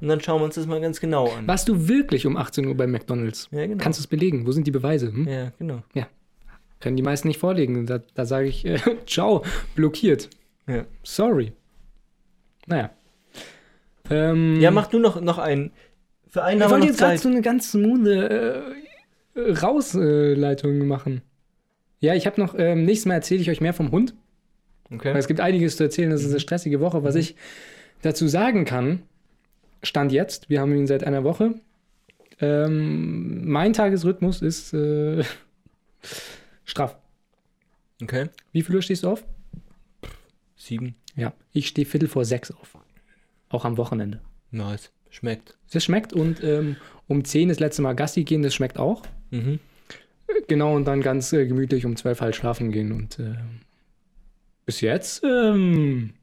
Und dann schauen wir uns das mal ganz genau an. Warst du wirklich um 18 Uhr bei McDonalds? Ja, genau. Kannst du es belegen? Wo sind die Beweise? Hm? ja, genau. Können die meisten nicht vorlegen. Da, da sage ich, äh, ciao, blockiert. Ja, Sorry. Naja. Ähm, ja mach du noch, noch einen. Für einen Ich wollte jetzt gerade so eine ganz smooth äh, Rausleitung machen. Ja, ich habe noch, ähm, nächstes Mal erzähle ich euch mehr vom Hund. Weil Okay. es gibt einiges zu erzählen, das ist eine stressige Woche. Was ich dazu sagen kann, Stand jetzt, wir haben ihn seit einer Woche. Ähm, mein Tagesrhythmus ist äh, straff. Okay. Wie viel Uhr stehst du auf? Sieben. Ja, ich stehe Viertel vor sechs auf. Auch am Wochenende. Nice. Schmeckt. Das schmeckt und ähm, um 10 das letzte Mal Gassi gehen, das schmeckt auch. Mhm. Genau, und dann ganz äh, gemütlich um 12 halt schlafen gehen. Und äh, bis jetzt ähm,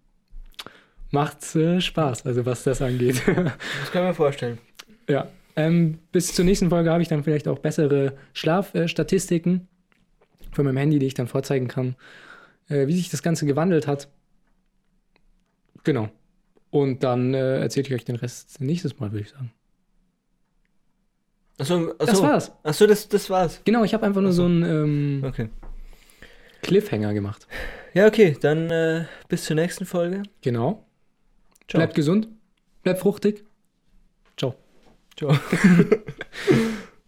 macht's äh, Spaß, also was das angeht. Das kann mir vorstellen. ja. Ähm, bis zur nächsten Folge habe ich dann vielleicht auch bessere Schlafstatistiken von meinem Handy, die ich dann vorzeigen kann, äh, wie sich das Ganze gewandelt hat. Genau. Und dann äh, erzähle ich euch den Rest nächstes Mal, würde ich sagen. Achso, achso. Das war's. Achso, das, das war's. Genau, ich habe einfach nur Ach so. so einen ähm, Okay. Cliffhanger gemacht. Ja, okay. Dann äh, bis zur nächsten Folge. Genau. Ciao. Bleibt gesund, bleibt fruchtig. Ciao. Ciao.